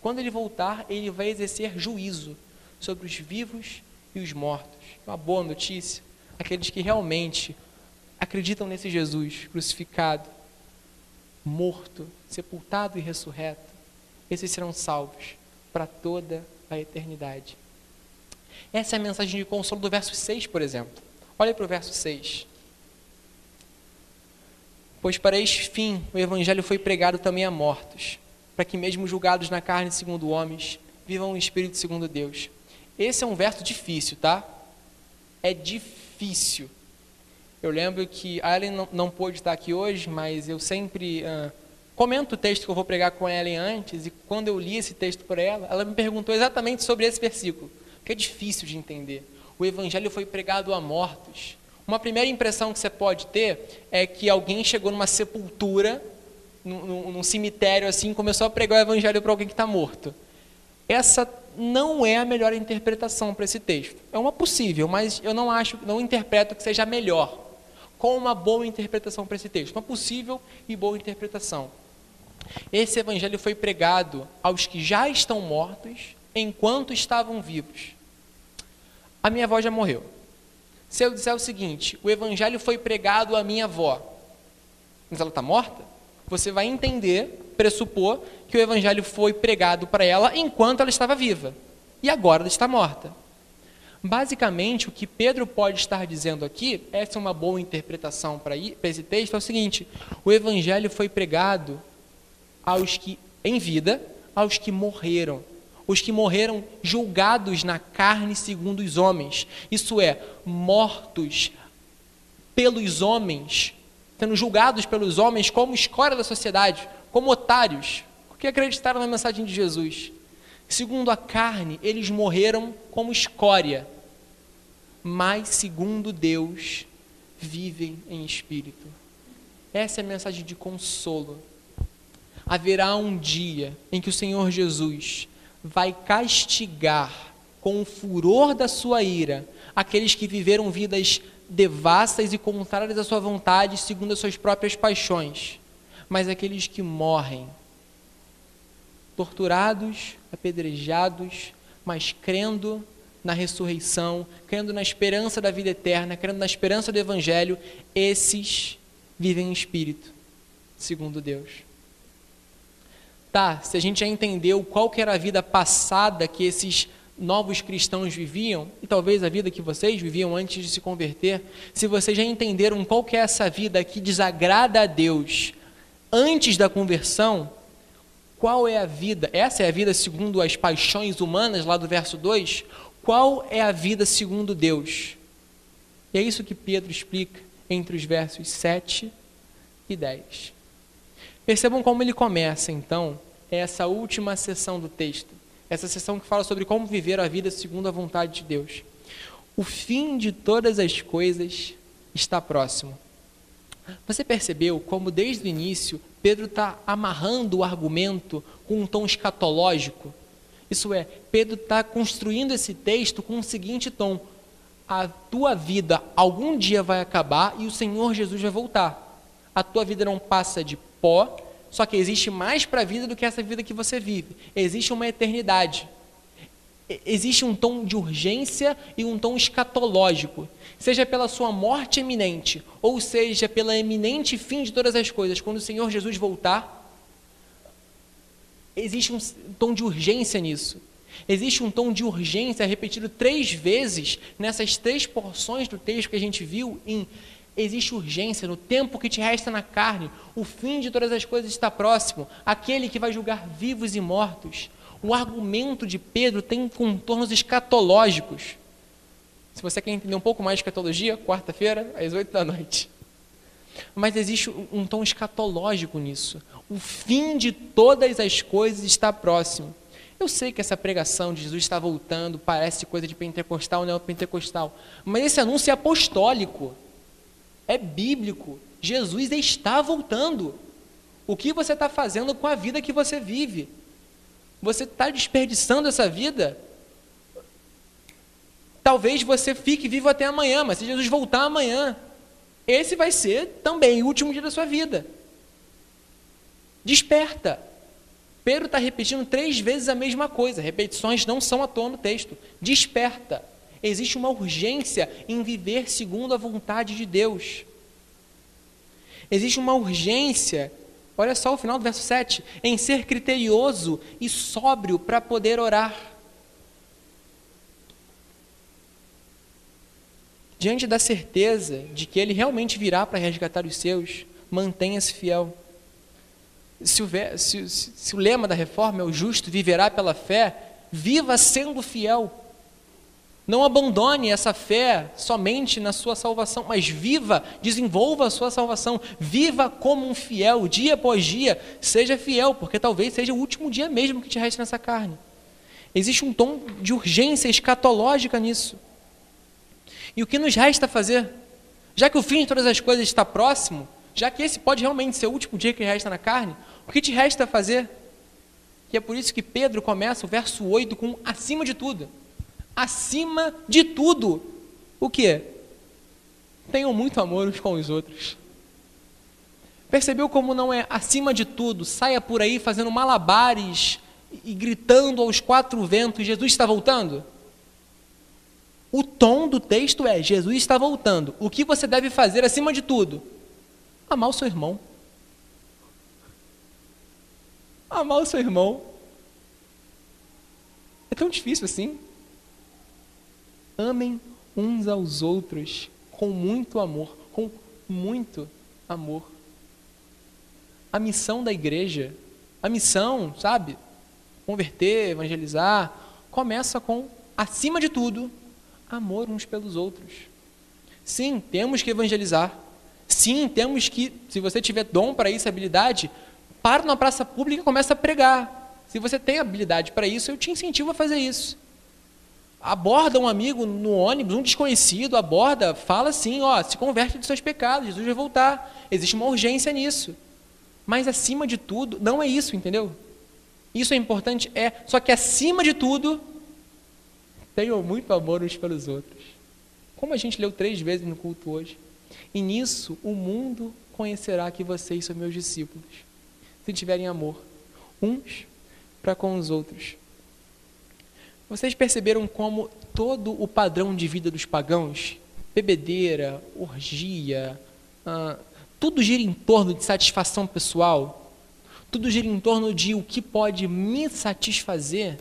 Quando ele voltar, ele vai exercer juízo sobre os vivos e os mortos. Uma boa notícia. Aqueles que realmente acreditam nesse Jesus crucificado, morto, sepultado e ressurreto, esses serão salvos para toda a eternidade. Essa é a mensagem de consolo do verso 6, por exemplo. Olha para o verso 6. Pois para este fim o evangelho foi pregado também a mortos, para que mesmo julgados na carne segundo homens, vivam o espírito segundo Deus. Esse é um verso difícil, tá? É difícil. Eu lembro que a Ellen não, não pôde estar aqui hoje, mas eu sempre uh, comento o texto que eu vou pregar com a Ellen antes, e quando eu li esse texto por ela, ela me perguntou exatamente sobre esse versículo, que é difícil de entender. O evangelho foi pregado a mortos. Uma primeira impressão que você pode ter é que alguém chegou numa sepultura, num, num cemitério assim, começou a pregar o evangelho para alguém que está morto. Essa não é a melhor interpretação para esse texto. É uma possível, mas eu não acho, não interpreto que seja a melhor. Com uma boa interpretação para esse texto, uma possível e boa interpretação. Esse evangelho foi pregado aos que já estão mortos enquanto estavam vivos. A minha avó já morreu. Se eu disser o seguinte, o evangelho foi pregado à minha avó, mas ela está morta, você vai entender, pressupor, que o evangelho foi pregado para ela enquanto ela estava viva. E agora ela está morta. Basicamente, o que Pedro pode estar dizendo aqui, essa é uma boa interpretação para esse texto, é o seguinte: o evangelho foi pregado aos que, em vida, aos que morreram. Os que morreram julgados na carne segundo os homens, isso é, mortos pelos homens, sendo julgados pelos homens como escória da sociedade, como otários, porque acreditaram na mensagem de Jesus. Segundo a carne, eles morreram como escória, mas segundo Deus, vivem em espírito. Essa é a mensagem de consolo. Haverá um dia em que o Senhor Jesus vai castigar com o furor da sua ira aqueles que viveram vidas devassas e contrárias à sua vontade, segundo as suas próprias paixões, mas aqueles que morrem torturados, apedrejados, mas crendo na ressurreição, crendo na esperança da vida eterna, crendo na esperança do evangelho, esses vivem em espírito, segundo Deus tá, se a gente já entendeu qual que era a vida passada que esses novos cristãos viviam, e talvez a vida que vocês viviam antes de se converter, se vocês já entenderam qual que é essa vida que desagrada a Deus antes da conversão, qual é a vida? Essa é a vida segundo as paixões humanas, lá do verso 2. Qual é a vida segundo Deus? E é isso que Pedro explica entre os versos 7 e 10. Percebam como ele começa, então, essa última sessão do texto. Essa sessão que fala sobre como viver a vida segundo a vontade de Deus. O fim de todas as coisas está próximo. Você percebeu como desde o início Pedro está amarrando o argumento com um tom escatológico. Isso é, Pedro está construindo esse texto com o seguinte tom: a tua vida algum dia vai acabar e o Senhor Jesus vai voltar. A tua vida não passa de pó, só que existe mais para a vida do que essa vida que você vive. Existe uma eternidade. Existe um tom de urgência e um tom escatológico. Seja pela sua morte eminente, ou seja pela eminente fim de todas as coisas, quando o Senhor Jesus voltar, existe um tom de urgência nisso. Existe um tom de urgência repetido três vezes nessas três porções do texto que a gente viu em existe urgência no tempo que te resta na carne, o fim de todas as coisas está próximo, aquele que vai julgar vivos e mortos. O argumento de Pedro tem contornos escatológicos. Se você quer entender um pouco mais de escatologia, quarta-feira, às oito da noite. Mas existe um tom escatológico nisso. O fim de todas as coisas está próximo. Eu sei que essa pregação de Jesus está voltando parece coisa de pentecostal, neopentecostal, mas esse anúncio é apostólico, é bíblico. Jesus está voltando. O que você está fazendo com a vida que você vive? Você está desperdiçando essa vida? Talvez você fique vivo até amanhã, mas se Jesus voltar amanhã, esse vai ser também o último dia da sua vida. Desperta. Pedro está repetindo três vezes a mesma coisa. Repetições não são à toa no texto. Desperta. Existe uma urgência em viver segundo a vontade de Deus. Existe uma urgência, olha só o final do verso 7, em ser criterioso e sóbrio para poder orar. Diante da certeza de que ele realmente virá para resgatar os seus, mantenha-se fiel se o, se, se, o lema da reforma é o justo viverá pela fé, viva sendo fiel. Não abandone essa fé somente na sua salvação, mas viva, desenvolva a sua salvação, viva como um fiel, dia após dia, seja fiel, porque talvez seja o último dia mesmo que te reste nessa carne. Existe um tom de urgência escatológica nisso. E o que nos resta fazer? Já que o fim de todas as coisas está próximo, já que esse pode realmente ser o último dia que resta na carne, o que te resta fazer? E é por isso que Pedro começa o verso 8 com acima de tudo. Acima de tudo. O que? Tenham muito amor uns com os outros. Percebeu como não é acima de tudo? Saia por aí fazendo malabares e gritando aos quatro ventos: Jesus está voltando? O tom do texto é: Jesus está voltando. O que você deve fazer acima de tudo? Amar o seu irmão. Amar o seu irmão. É tão difícil assim. Amem uns aos outros com muito amor, com muito amor. A missão da igreja, a missão, sabe? Converter, evangelizar, começa com, acima de tudo, amor uns pelos outros. Sim, temos que evangelizar. Sim, temos que, se você tiver dom para isso, habilidade, para na praça pública e começa a pregar. Se você tem habilidade para isso, eu te incentivo a fazer isso. Aborda um amigo no ônibus, um desconhecido, aborda, fala assim, ó, se converte dos seus pecados, Jesus vai voltar. Existe uma urgência nisso. Mas acima de tudo, não é isso, entendeu? Isso é importante, é, só que acima de tudo, tenham muito amor uns pelos outros. Como a gente leu três vezes no culto hoje. E nisso o mundo conhecerá que vocês são meus discípulos, se tiverem amor uns para com os outros. Vocês perceberam como todo o padrão de vida dos pagãos, bebedeira, orgia, ah, tudo gira em torno de satisfação pessoal, tudo gira em torno de o que pode me satisfazer.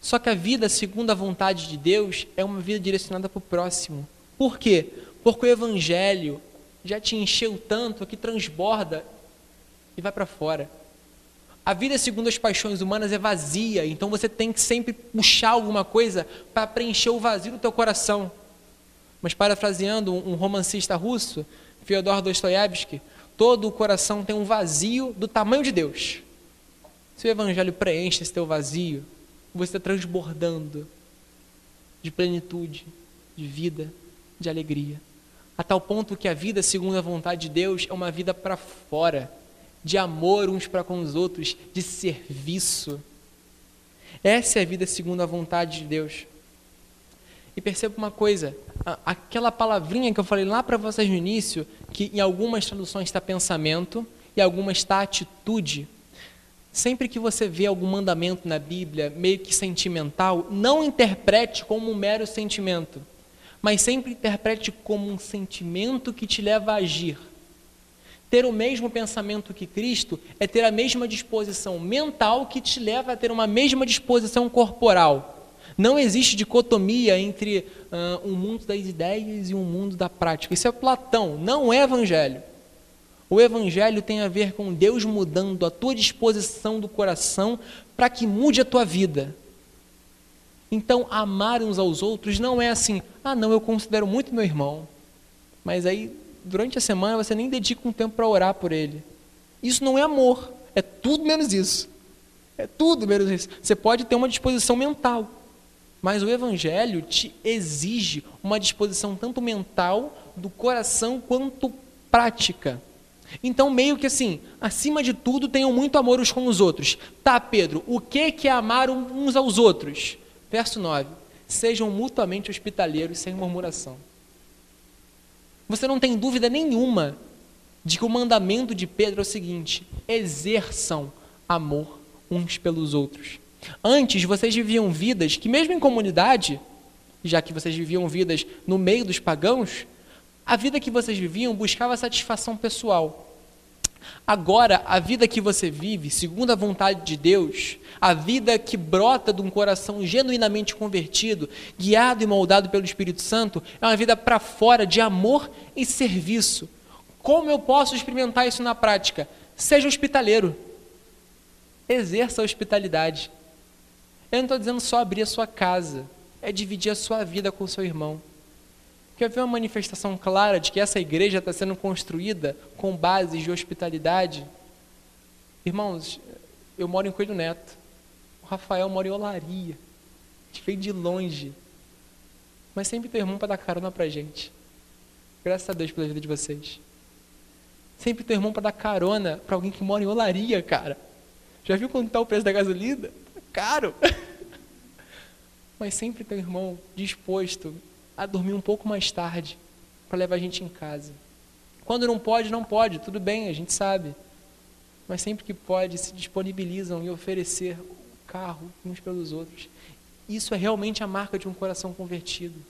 Só que a vida segundo a vontade de Deus é uma vida direcionada para o próximo. Por quê? Porque o Evangelho já te encheu tanto que transborda e vai para fora. A vida segundo as paixões humanas é vazia, então você tem que sempre puxar alguma coisa para preencher o vazio do teu coração. Mas parafraseando um romancista russo, Fyodor Dostoiévski, todo o coração tem um vazio do tamanho de Deus. Se o evangelho preenche esse teu vazio, você está transbordando de plenitude, de vida, de alegria a tal ponto que a vida segundo a vontade de Deus é uma vida para fora, de amor uns para com os outros, de serviço. Essa é a vida segundo a vontade de Deus. E perceba uma coisa: aquela palavrinha que eu falei lá para vocês no início, que em algumas traduções está pensamento e algumas está atitude. Sempre que você vê algum mandamento na Bíblia meio que sentimental, não interprete como um mero sentimento, mas sempre interprete como um sentimento que te leva a agir. Ter o mesmo pensamento que Cristo é ter a mesma disposição mental que te leva a ter uma mesma disposição corporal. Não existe dicotomia entre uh, um mundo das ideias e um mundo da prática. Isso é Platão, não é Evangelho. O Evangelho tem a ver com Deus mudando a tua disposição do coração para que mude a tua vida. Então, amar uns aos outros não é assim, ah, não, eu considero muito meu irmão, mas aí durante a semana você nem dedica um tempo para orar por ele. Isso não é amor, é tudo menos isso. É tudo menos isso. Você pode ter uma disposição mental, mas o Evangelho te exige uma disposição tanto mental, do coração, quanto prática. Então, meio que assim, acima de tudo, tenham muito amor uns com os outros. Tá, Pedro, o que é amar uns aos outros? Verso 9: Sejam mutuamente hospitaleiros sem murmuração. Você não tem dúvida nenhuma de que o mandamento de Pedro é o seguinte: exerçam amor uns pelos outros. Antes vocês viviam vidas que, mesmo em comunidade, já que vocês viviam vidas no meio dos pagãos, a vida que vocês viviam buscava satisfação pessoal. Agora, a vida que você vive, segundo a vontade de Deus, a vida que brota de um coração genuinamente convertido, guiado e moldado pelo Espírito Santo, é uma vida para fora de amor e serviço. Como eu posso experimentar isso na prática? Seja hospitaleiro. Exerça a hospitalidade. Eu não estou dizendo só abrir a sua casa, é dividir a sua vida com o seu irmão. Quer ver uma manifestação clara de que essa igreja está sendo construída com bases de hospitalidade? Irmãos, eu moro em Coelho Neto. O Rafael mora em Olaria. A gente veio de longe. Mas sempre tem irmão para dar carona para gente. Graças a Deus pela vida de vocês. Sempre tem irmão para dar carona para alguém que mora em Olaria, cara. Já viu quanto está o preço da gasolina? Caro. *laughs* Mas sempre tem irmão disposto a dormir um pouco mais tarde para levar a gente em casa. Quando não pode, não pode, tudo bem, a gente sabe. Mas sempre que pode, se disponibilizam em oferecer o carro uns pelos outros. Isso é realmente a marca de um coração convertido.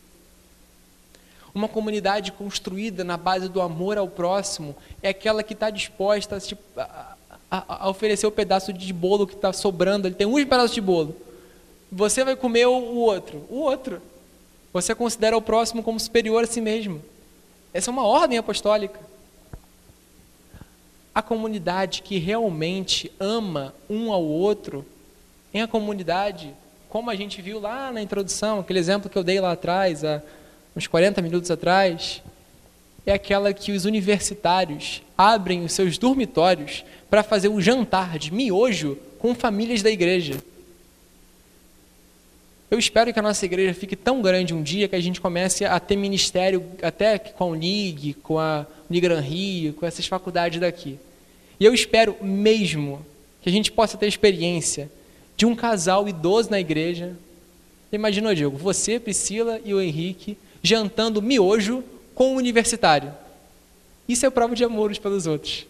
Uma comunidade construída na base do amor ao próximo é aquela que está disposta a, a, a, oferecer o pedaço de bolo que está sobrando. Ele tem uns pedaços de bolo. Você vai comer o outro. O outro. Você considera o próximo como superior a si mesmo. Essa é uma ordem apostólica. A comunidade que realmente ama um ao outro é a comunidade, como a gente viu lá na introdução, aquele exemplo que eu dei lá atrás, há uns 40 minutos atrás, é aquela que os universitários abrem os seus dormitórios para fazer um jantar de miojo com famílias da igreja. Eu espero que a nossa igreja fique tão grande um dia que a gente comece a ter ministério até com a Unig, com a Unigran Rio, com essas faculdades daqui. E eu espero mesmo que a gente possa ter experiência de um casal idoso na igreja. Imagina, Diego, você, Priscila e o Henrique jantando miojo com o universitário. Isso é prova de amor uns pelos outros.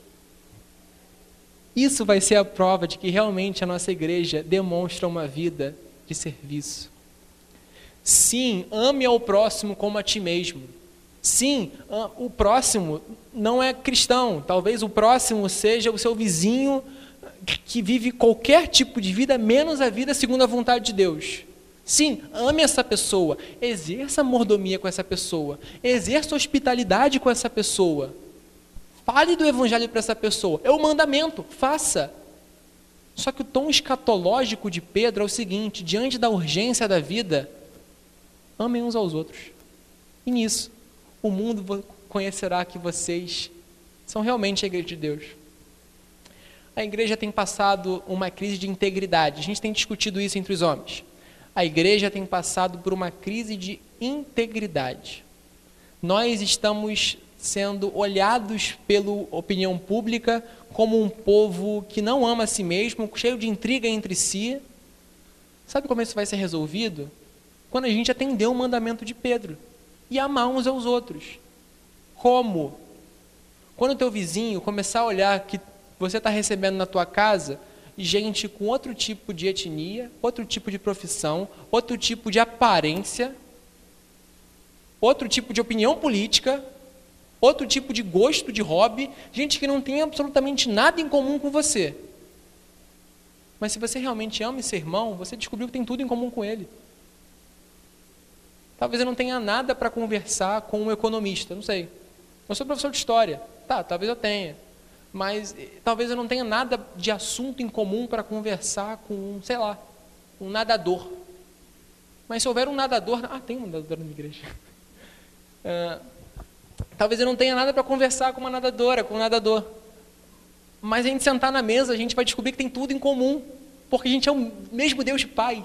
Isso vai ser a prova de que realmente a nossa igreja demonstra uma vida de serviço. Sim, ame ao próximo como a ti mesmo. Sim, o próximo não é cristão. Talvez o próximo seja o seu vizinho que vive qualquer tipo de vida, menos a vida segundo a vontade de Deus. Sim, ame essa pessoa, exerça mordomia com essa pessoa, exerça hospitalidade com essa pessoa. Fale do evangelho para essa pessoa. É o mandamento, faça. Só que o tom escatológico de Pedro é o seguinte: diante da urgência da vida, amem uns aos outros. E nisso, o mundo conhecerá que vocês são realmente a igreja de Deus. A igreja tem passado uma crise de integridade. A gente tem discutido isso entre os homens. A igreja tem passado por uma crise de integridade. Nós estamos sendo olhados pela opinião pública como um povo que não ama a si mesmo, cheio de intriga entre si. Sabe como isso vai ser resolvido? Quando a gente atender o mandamento de Pedro e amar uns aos outros. Como? Quando o teu vizinho começar a olhar que você está recebendo na tua casa gente com outro tipo de etnia, outro tipo de profissão, outro tipo de aparência, outro tipo de opinião política, outro tipo de gosto, de hobby, gente que não tem absolutamente nada em comum com você. Mas se você realmente ama esse irmão, você descobriu que tem tudo em comum com ele. Talvez eu não tenha nada para conversar com um economista, não sei. Eu sou professor de história. Tá, talvez eu tenha. Mas eh, talvez eu não tenha nada de assunto em comum para conversar com, sei lá, um nadador. Mas se houver um nadador. Ah, tem um nadador na igreja. Uh, *laughs* talvez eu não tenha nada para conversar com uma nadadora, com um nadador. Mas a gente sentar na mesa, a gente vai descobrir que tem tudo em comum. Porque a gente é o mesmo Deus de Pai.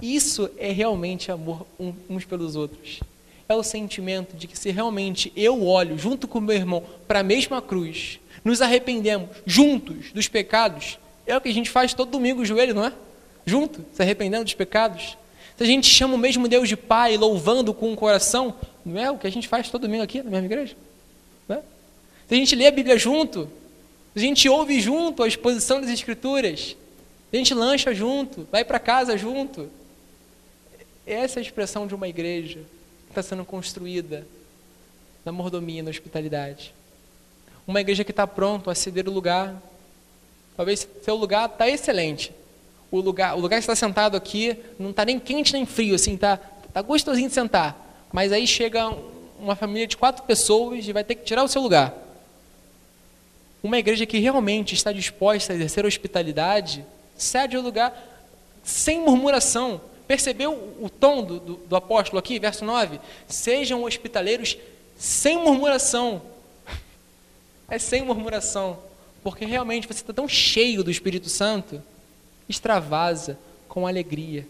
Isso é realmente amor uns pelos outros. É o sentimento de que se realmente eu olho junto com meu irmão para a mesma cruz, nos arrependemos juntos dos pecados, é o que a gente faz todo domingo o joelho, não é? Junto, se arrependendo dos pecados. Se a gente chama o mesmo Deus de Pai, louvando com o coração, não é o que a gente faz todo domingo aqui na mesma igreja? Não é? Se a gente lê a Bíblia junto, a gente ouve junto a exposição das Escrituras, a gente lancha junto, vai para casa junto. Essa é a expressão de uma igreja que está sendo construída na mordomia na hospitalidade. Uma igreja que está pronta a ceder o lugar. Talvez seu lugar está excelente. O lugar, o lugar que está sentado aqui não está nem quente nem frio, assim, está tá gostosinho de sentar. Mas aí chega uma família de quatro pessoas e vai ter que tirar o seu lugar. Uma igreja que realmente está disposta a exercer hospitalidade, cede o lugar sem murmuração, Percebeu o tom do, do, do apóstolo aqui, verso 9? Sejam hospitaleiros sem murmuração. *laughs* É sem murmuração. Porque realmente você está tão cheio do Espírito Santo, extravasa com alegria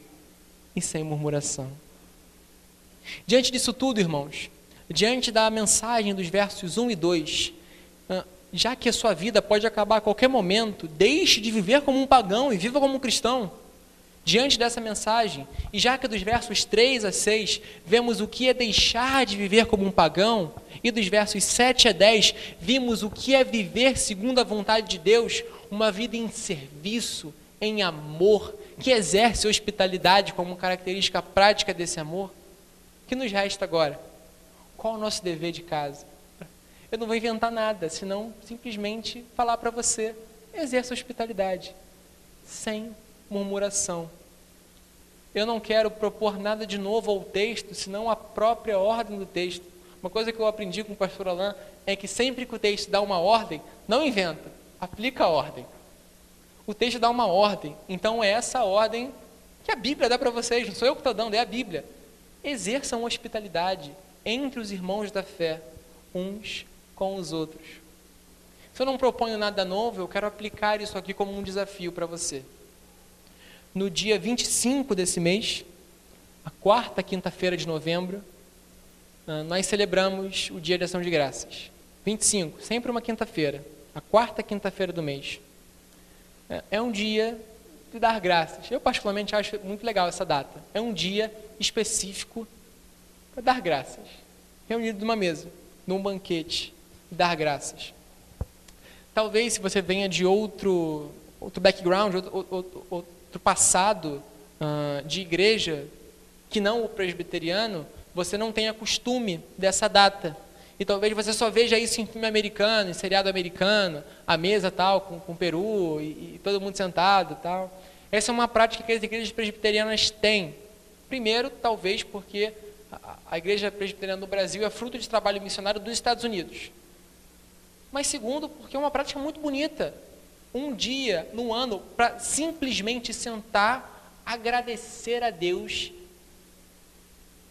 e sem murmuração. Diante disso tudo, irmãos, diante da mensagem dos versos 1 e 2, ah, já que a sua vida pode acabar a qualquer momento, deixe de viver como um pagão e viva como um cristão. Diante dessa mensagem, e já que dos versos 3 a 6 vemos o que é deixar de viver como um pagão, e dos versos 7 a 10 vimos o que é viver segundo a vontade de Deus, uma vida em serviço, em amor, que exerce hospitalidade como característica prática desse amor, o que nos resta agora? Qual o nosso dever de casa? Eu não vou inventar nada, senão simplesmente falar para você: exerça hospitalidade, sem murmuração. Eu não quero propor nada de novo ao texto, senão a própria ordem do texto. Uma coisa que eu aprendi com o pastor Alain é que sempre que o texto dá uma ordem, não inventa, aplica a ordem. O texto dá uma ordem, então é essa ordem que a Bíblia dá para vocês, não sou eu que estou dando, é a Bíblia. Exerçam hospitalidade entre os irmãos da fé, uns com os outros. Se eu não proponho nada novo, eu quero aplicar isso aqui como um desafio para você no dia 25 desse mês, a quarta quinta-feira de novembro, ah, nós celebramos o Dia de Ação de Graças. 25, sempre uma quinta-feira, a quarta quinta-feira do mês. É, é um dia dar graças. Eu, particularmente, acho muito legal essa data. É um dia específico para dar graças. Reunido numa mesa, num banquete, dar graças. Talvez, se você venha de outro, outro background, outro, outro, do passado uh, de igreja que não o presbiteriano, você não tenha costume dessa data. E talvez você só veja isso em filme americano, em seriado americano, a mesa tal, com, com peru e, e todo mundo sentado tal. Essa é uma prática que as igrejas presbiterianas têm. Primeiro, talvez porque a, a igreja presbiteriana do Brasil é fruto de trabalho missionário dos Estados Unidos. Mas segundo, porque é uma prática muito bonita um dia no ano para simplesmente sentar, agradecer a Deus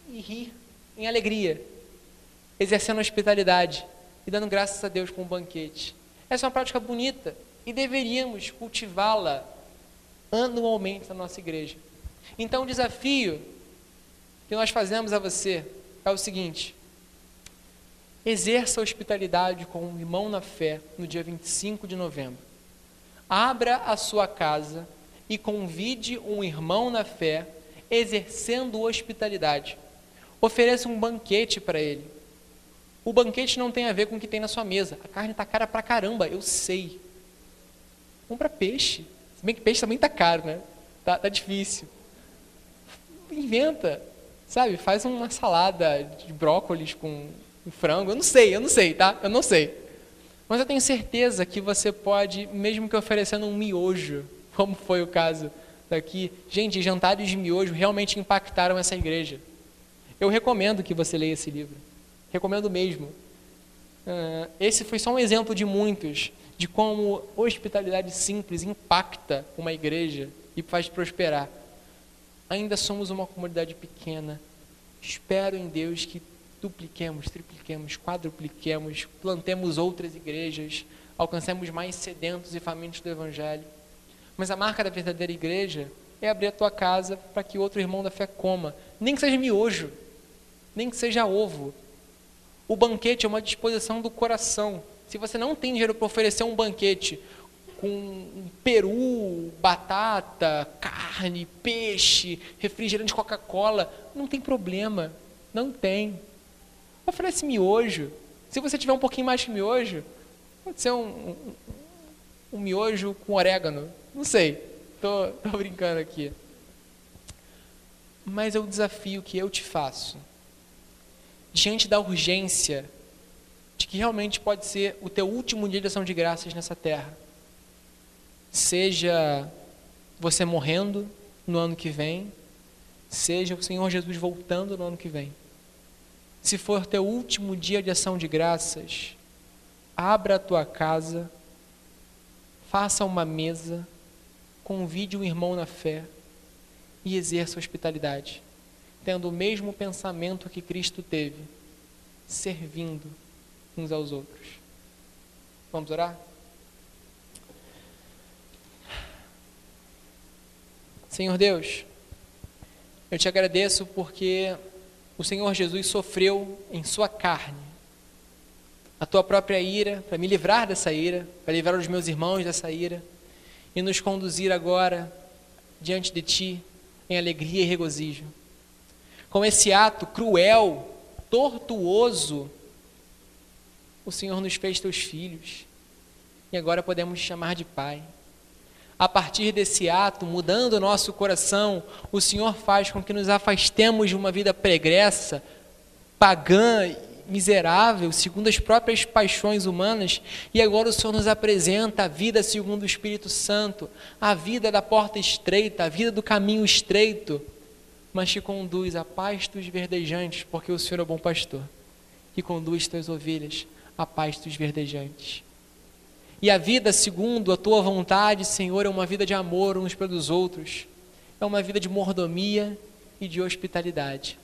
e rir em alegria, exercendo hospitalidade e dando graças a Deus com um banquete. Essa é uma prática bonita e deveríamos cultivá-la anualmente na nossa igreja. Então, o desafio que nós fazemos a você é o seguinte: Exerça a hospitalidade com um irmão na fé no dia 25 de novembro. Abra a sua casa e convide um irmão na fé, exercendo hospitalidade. Ofereça um banquete para ele. O banquete não tem a ver com o que tem na sua mesa. A carne está cara pra caramba, eu sei. Compra peixe. Se bem que peixe também está caro, né? Tá, tá difícil. Inventa, sabe? Faz uma salada de brócolis com frango. Eu não sei, eu não sei, tá? Eu não sei. Mas eu tenho certeza que você pode, mesmo que oferecendo um miojo, *laughs* como foi o caso daqui. Gente, jantares de miojo realmente impactaram essa igreja. Eu recomendo que você leia esse livro. Recomendo mesmo. Uh, esse foi só um exemplo de muitos de como hospitalidade simples impacta uma igreja e faz prosperar. Ainda somos uma comunidade pequena. Espero em Deus que dupliquemos, tripliquemos, quadrupliquemos, plantemos outras igrejas, alcancemos mais sedentos e famintos do Evangelho. Mas a marca da verdadeira igreja é abrir a tua casa para que outro irmão da fé coma, nem que seja miojo, nem que seja ovo. O banquete é uma disposição do coração. Se você não tem dinheiro para oferecer um banquete com peru, batata, carne, peixe, refrigerante Coca-Cola, não tem problema. Não tem. Oferece miojo. Se você tiver um pouquinho mais de miojo, pode ser um, um, um miojo com orégano. Não sei. Tô brincando aqui. Mas é o desafio que eu te faço. Diante da urgência de que realmente pode ser o teu último dia de ação de graças nessa terra. Seja você morrendo no ano que vem, seja o Senhor Jesus voltando no ano que vem se for teu último dia de ação de graças, abra a tua casa, faça uma mesa, convide um irmão na fé e exerça hospitalidade, tendo o mesmo pensamento que Cristo teve, servindo uns aos outros. Vamos orar? Senhor Deus, eu te agradeço porque o Senhor Jesus sofreu em sua carne a tua própria ira, para me livrar dessa ira, para livrar os meus irmãos dessa ira e nos conduzir agora diante de ti em alegria e regozijo. Com esse ato cruel, tortuoso, o Senhor nos fez teus filhos e agora podemos chamar de Pai. A partir desse ato, mudando o nosso coração, o Senhor faz com que nos afastemos de uma vida pregressa, pagã, miserável, segundo as próprias paixões humanas, e agora o Senhor nos apresenta a vida segundo o Espírito Santo, a vida da porta estreita, a vida do caminho estreito, mas que conduz a pastos verdejantes, porque o Senhor é o bom pastor, e conduz tuas ovelhas a pastos verdejantes. E a vida segundo a tua vontade, Senhor, é uma vida de amor uns pelos outros, é uma vida de mordomia e de hospitalidade.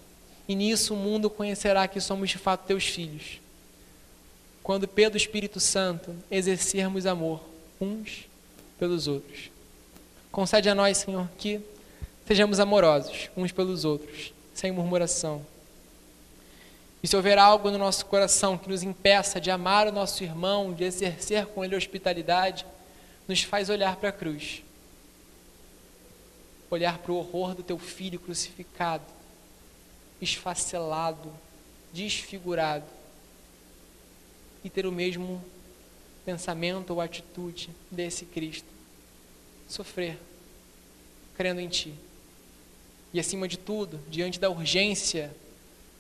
E nisso o mundo conhecerá que somos de fato teus filhos. Quando pelo Espírito Santo exercermos amor uns pelos outros. Concede a nós, Senhor, que sejamos amorosos uns pelos outros, sem murmuração e se houver algo no nosso coração que nos impeça de amar o nosso irmão, de exercer com ele hospitalidade, nos faz olhar para a cruz. Olhar para o horror do teu filho crucificado, esfacelado, desfigurado, e ter o mesmo pensamento ou atitude desse Cristo. Sofrer, crendo em Ti. E acima de tudo, diante da urgência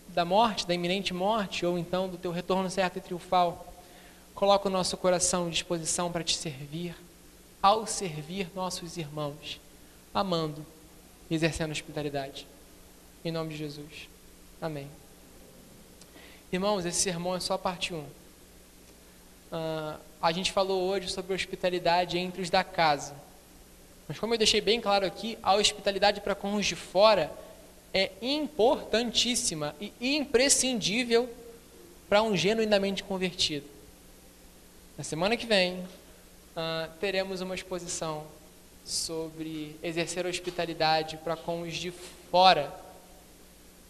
da morte, da iminente morte, ou então do teu retorno certo e triunfal, coloca o nosso coração à disposição para te servir, ao servir nossos irmãos, amando e exercendo hospitalidade. Em nome de Jesus. Amém. Irmãos, esse sermão é só a parte 1. Uh, ah, a gente falou hoje sobre hospitalidade entre os da casa. Mas como eu deixei bem claro aqui, a hospitalidade para com os de fora é importantíssima e imprescindível para um genuinamente convertido. Na semana que vem, uh, teremos uma exposição sobre exercer hospitalidade para com os de fora,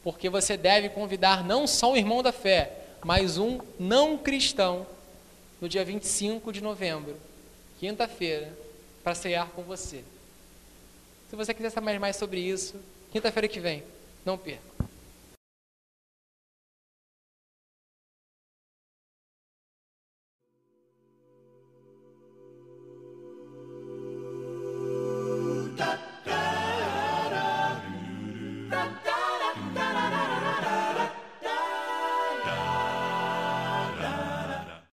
porque você deve convidar não só o irmão da fé, mais um não cristão no dia 25 de novembro, quinta-feira, para cear com você. Se você quiser saber mais sobre isso, quinta-feira que vem, não perca.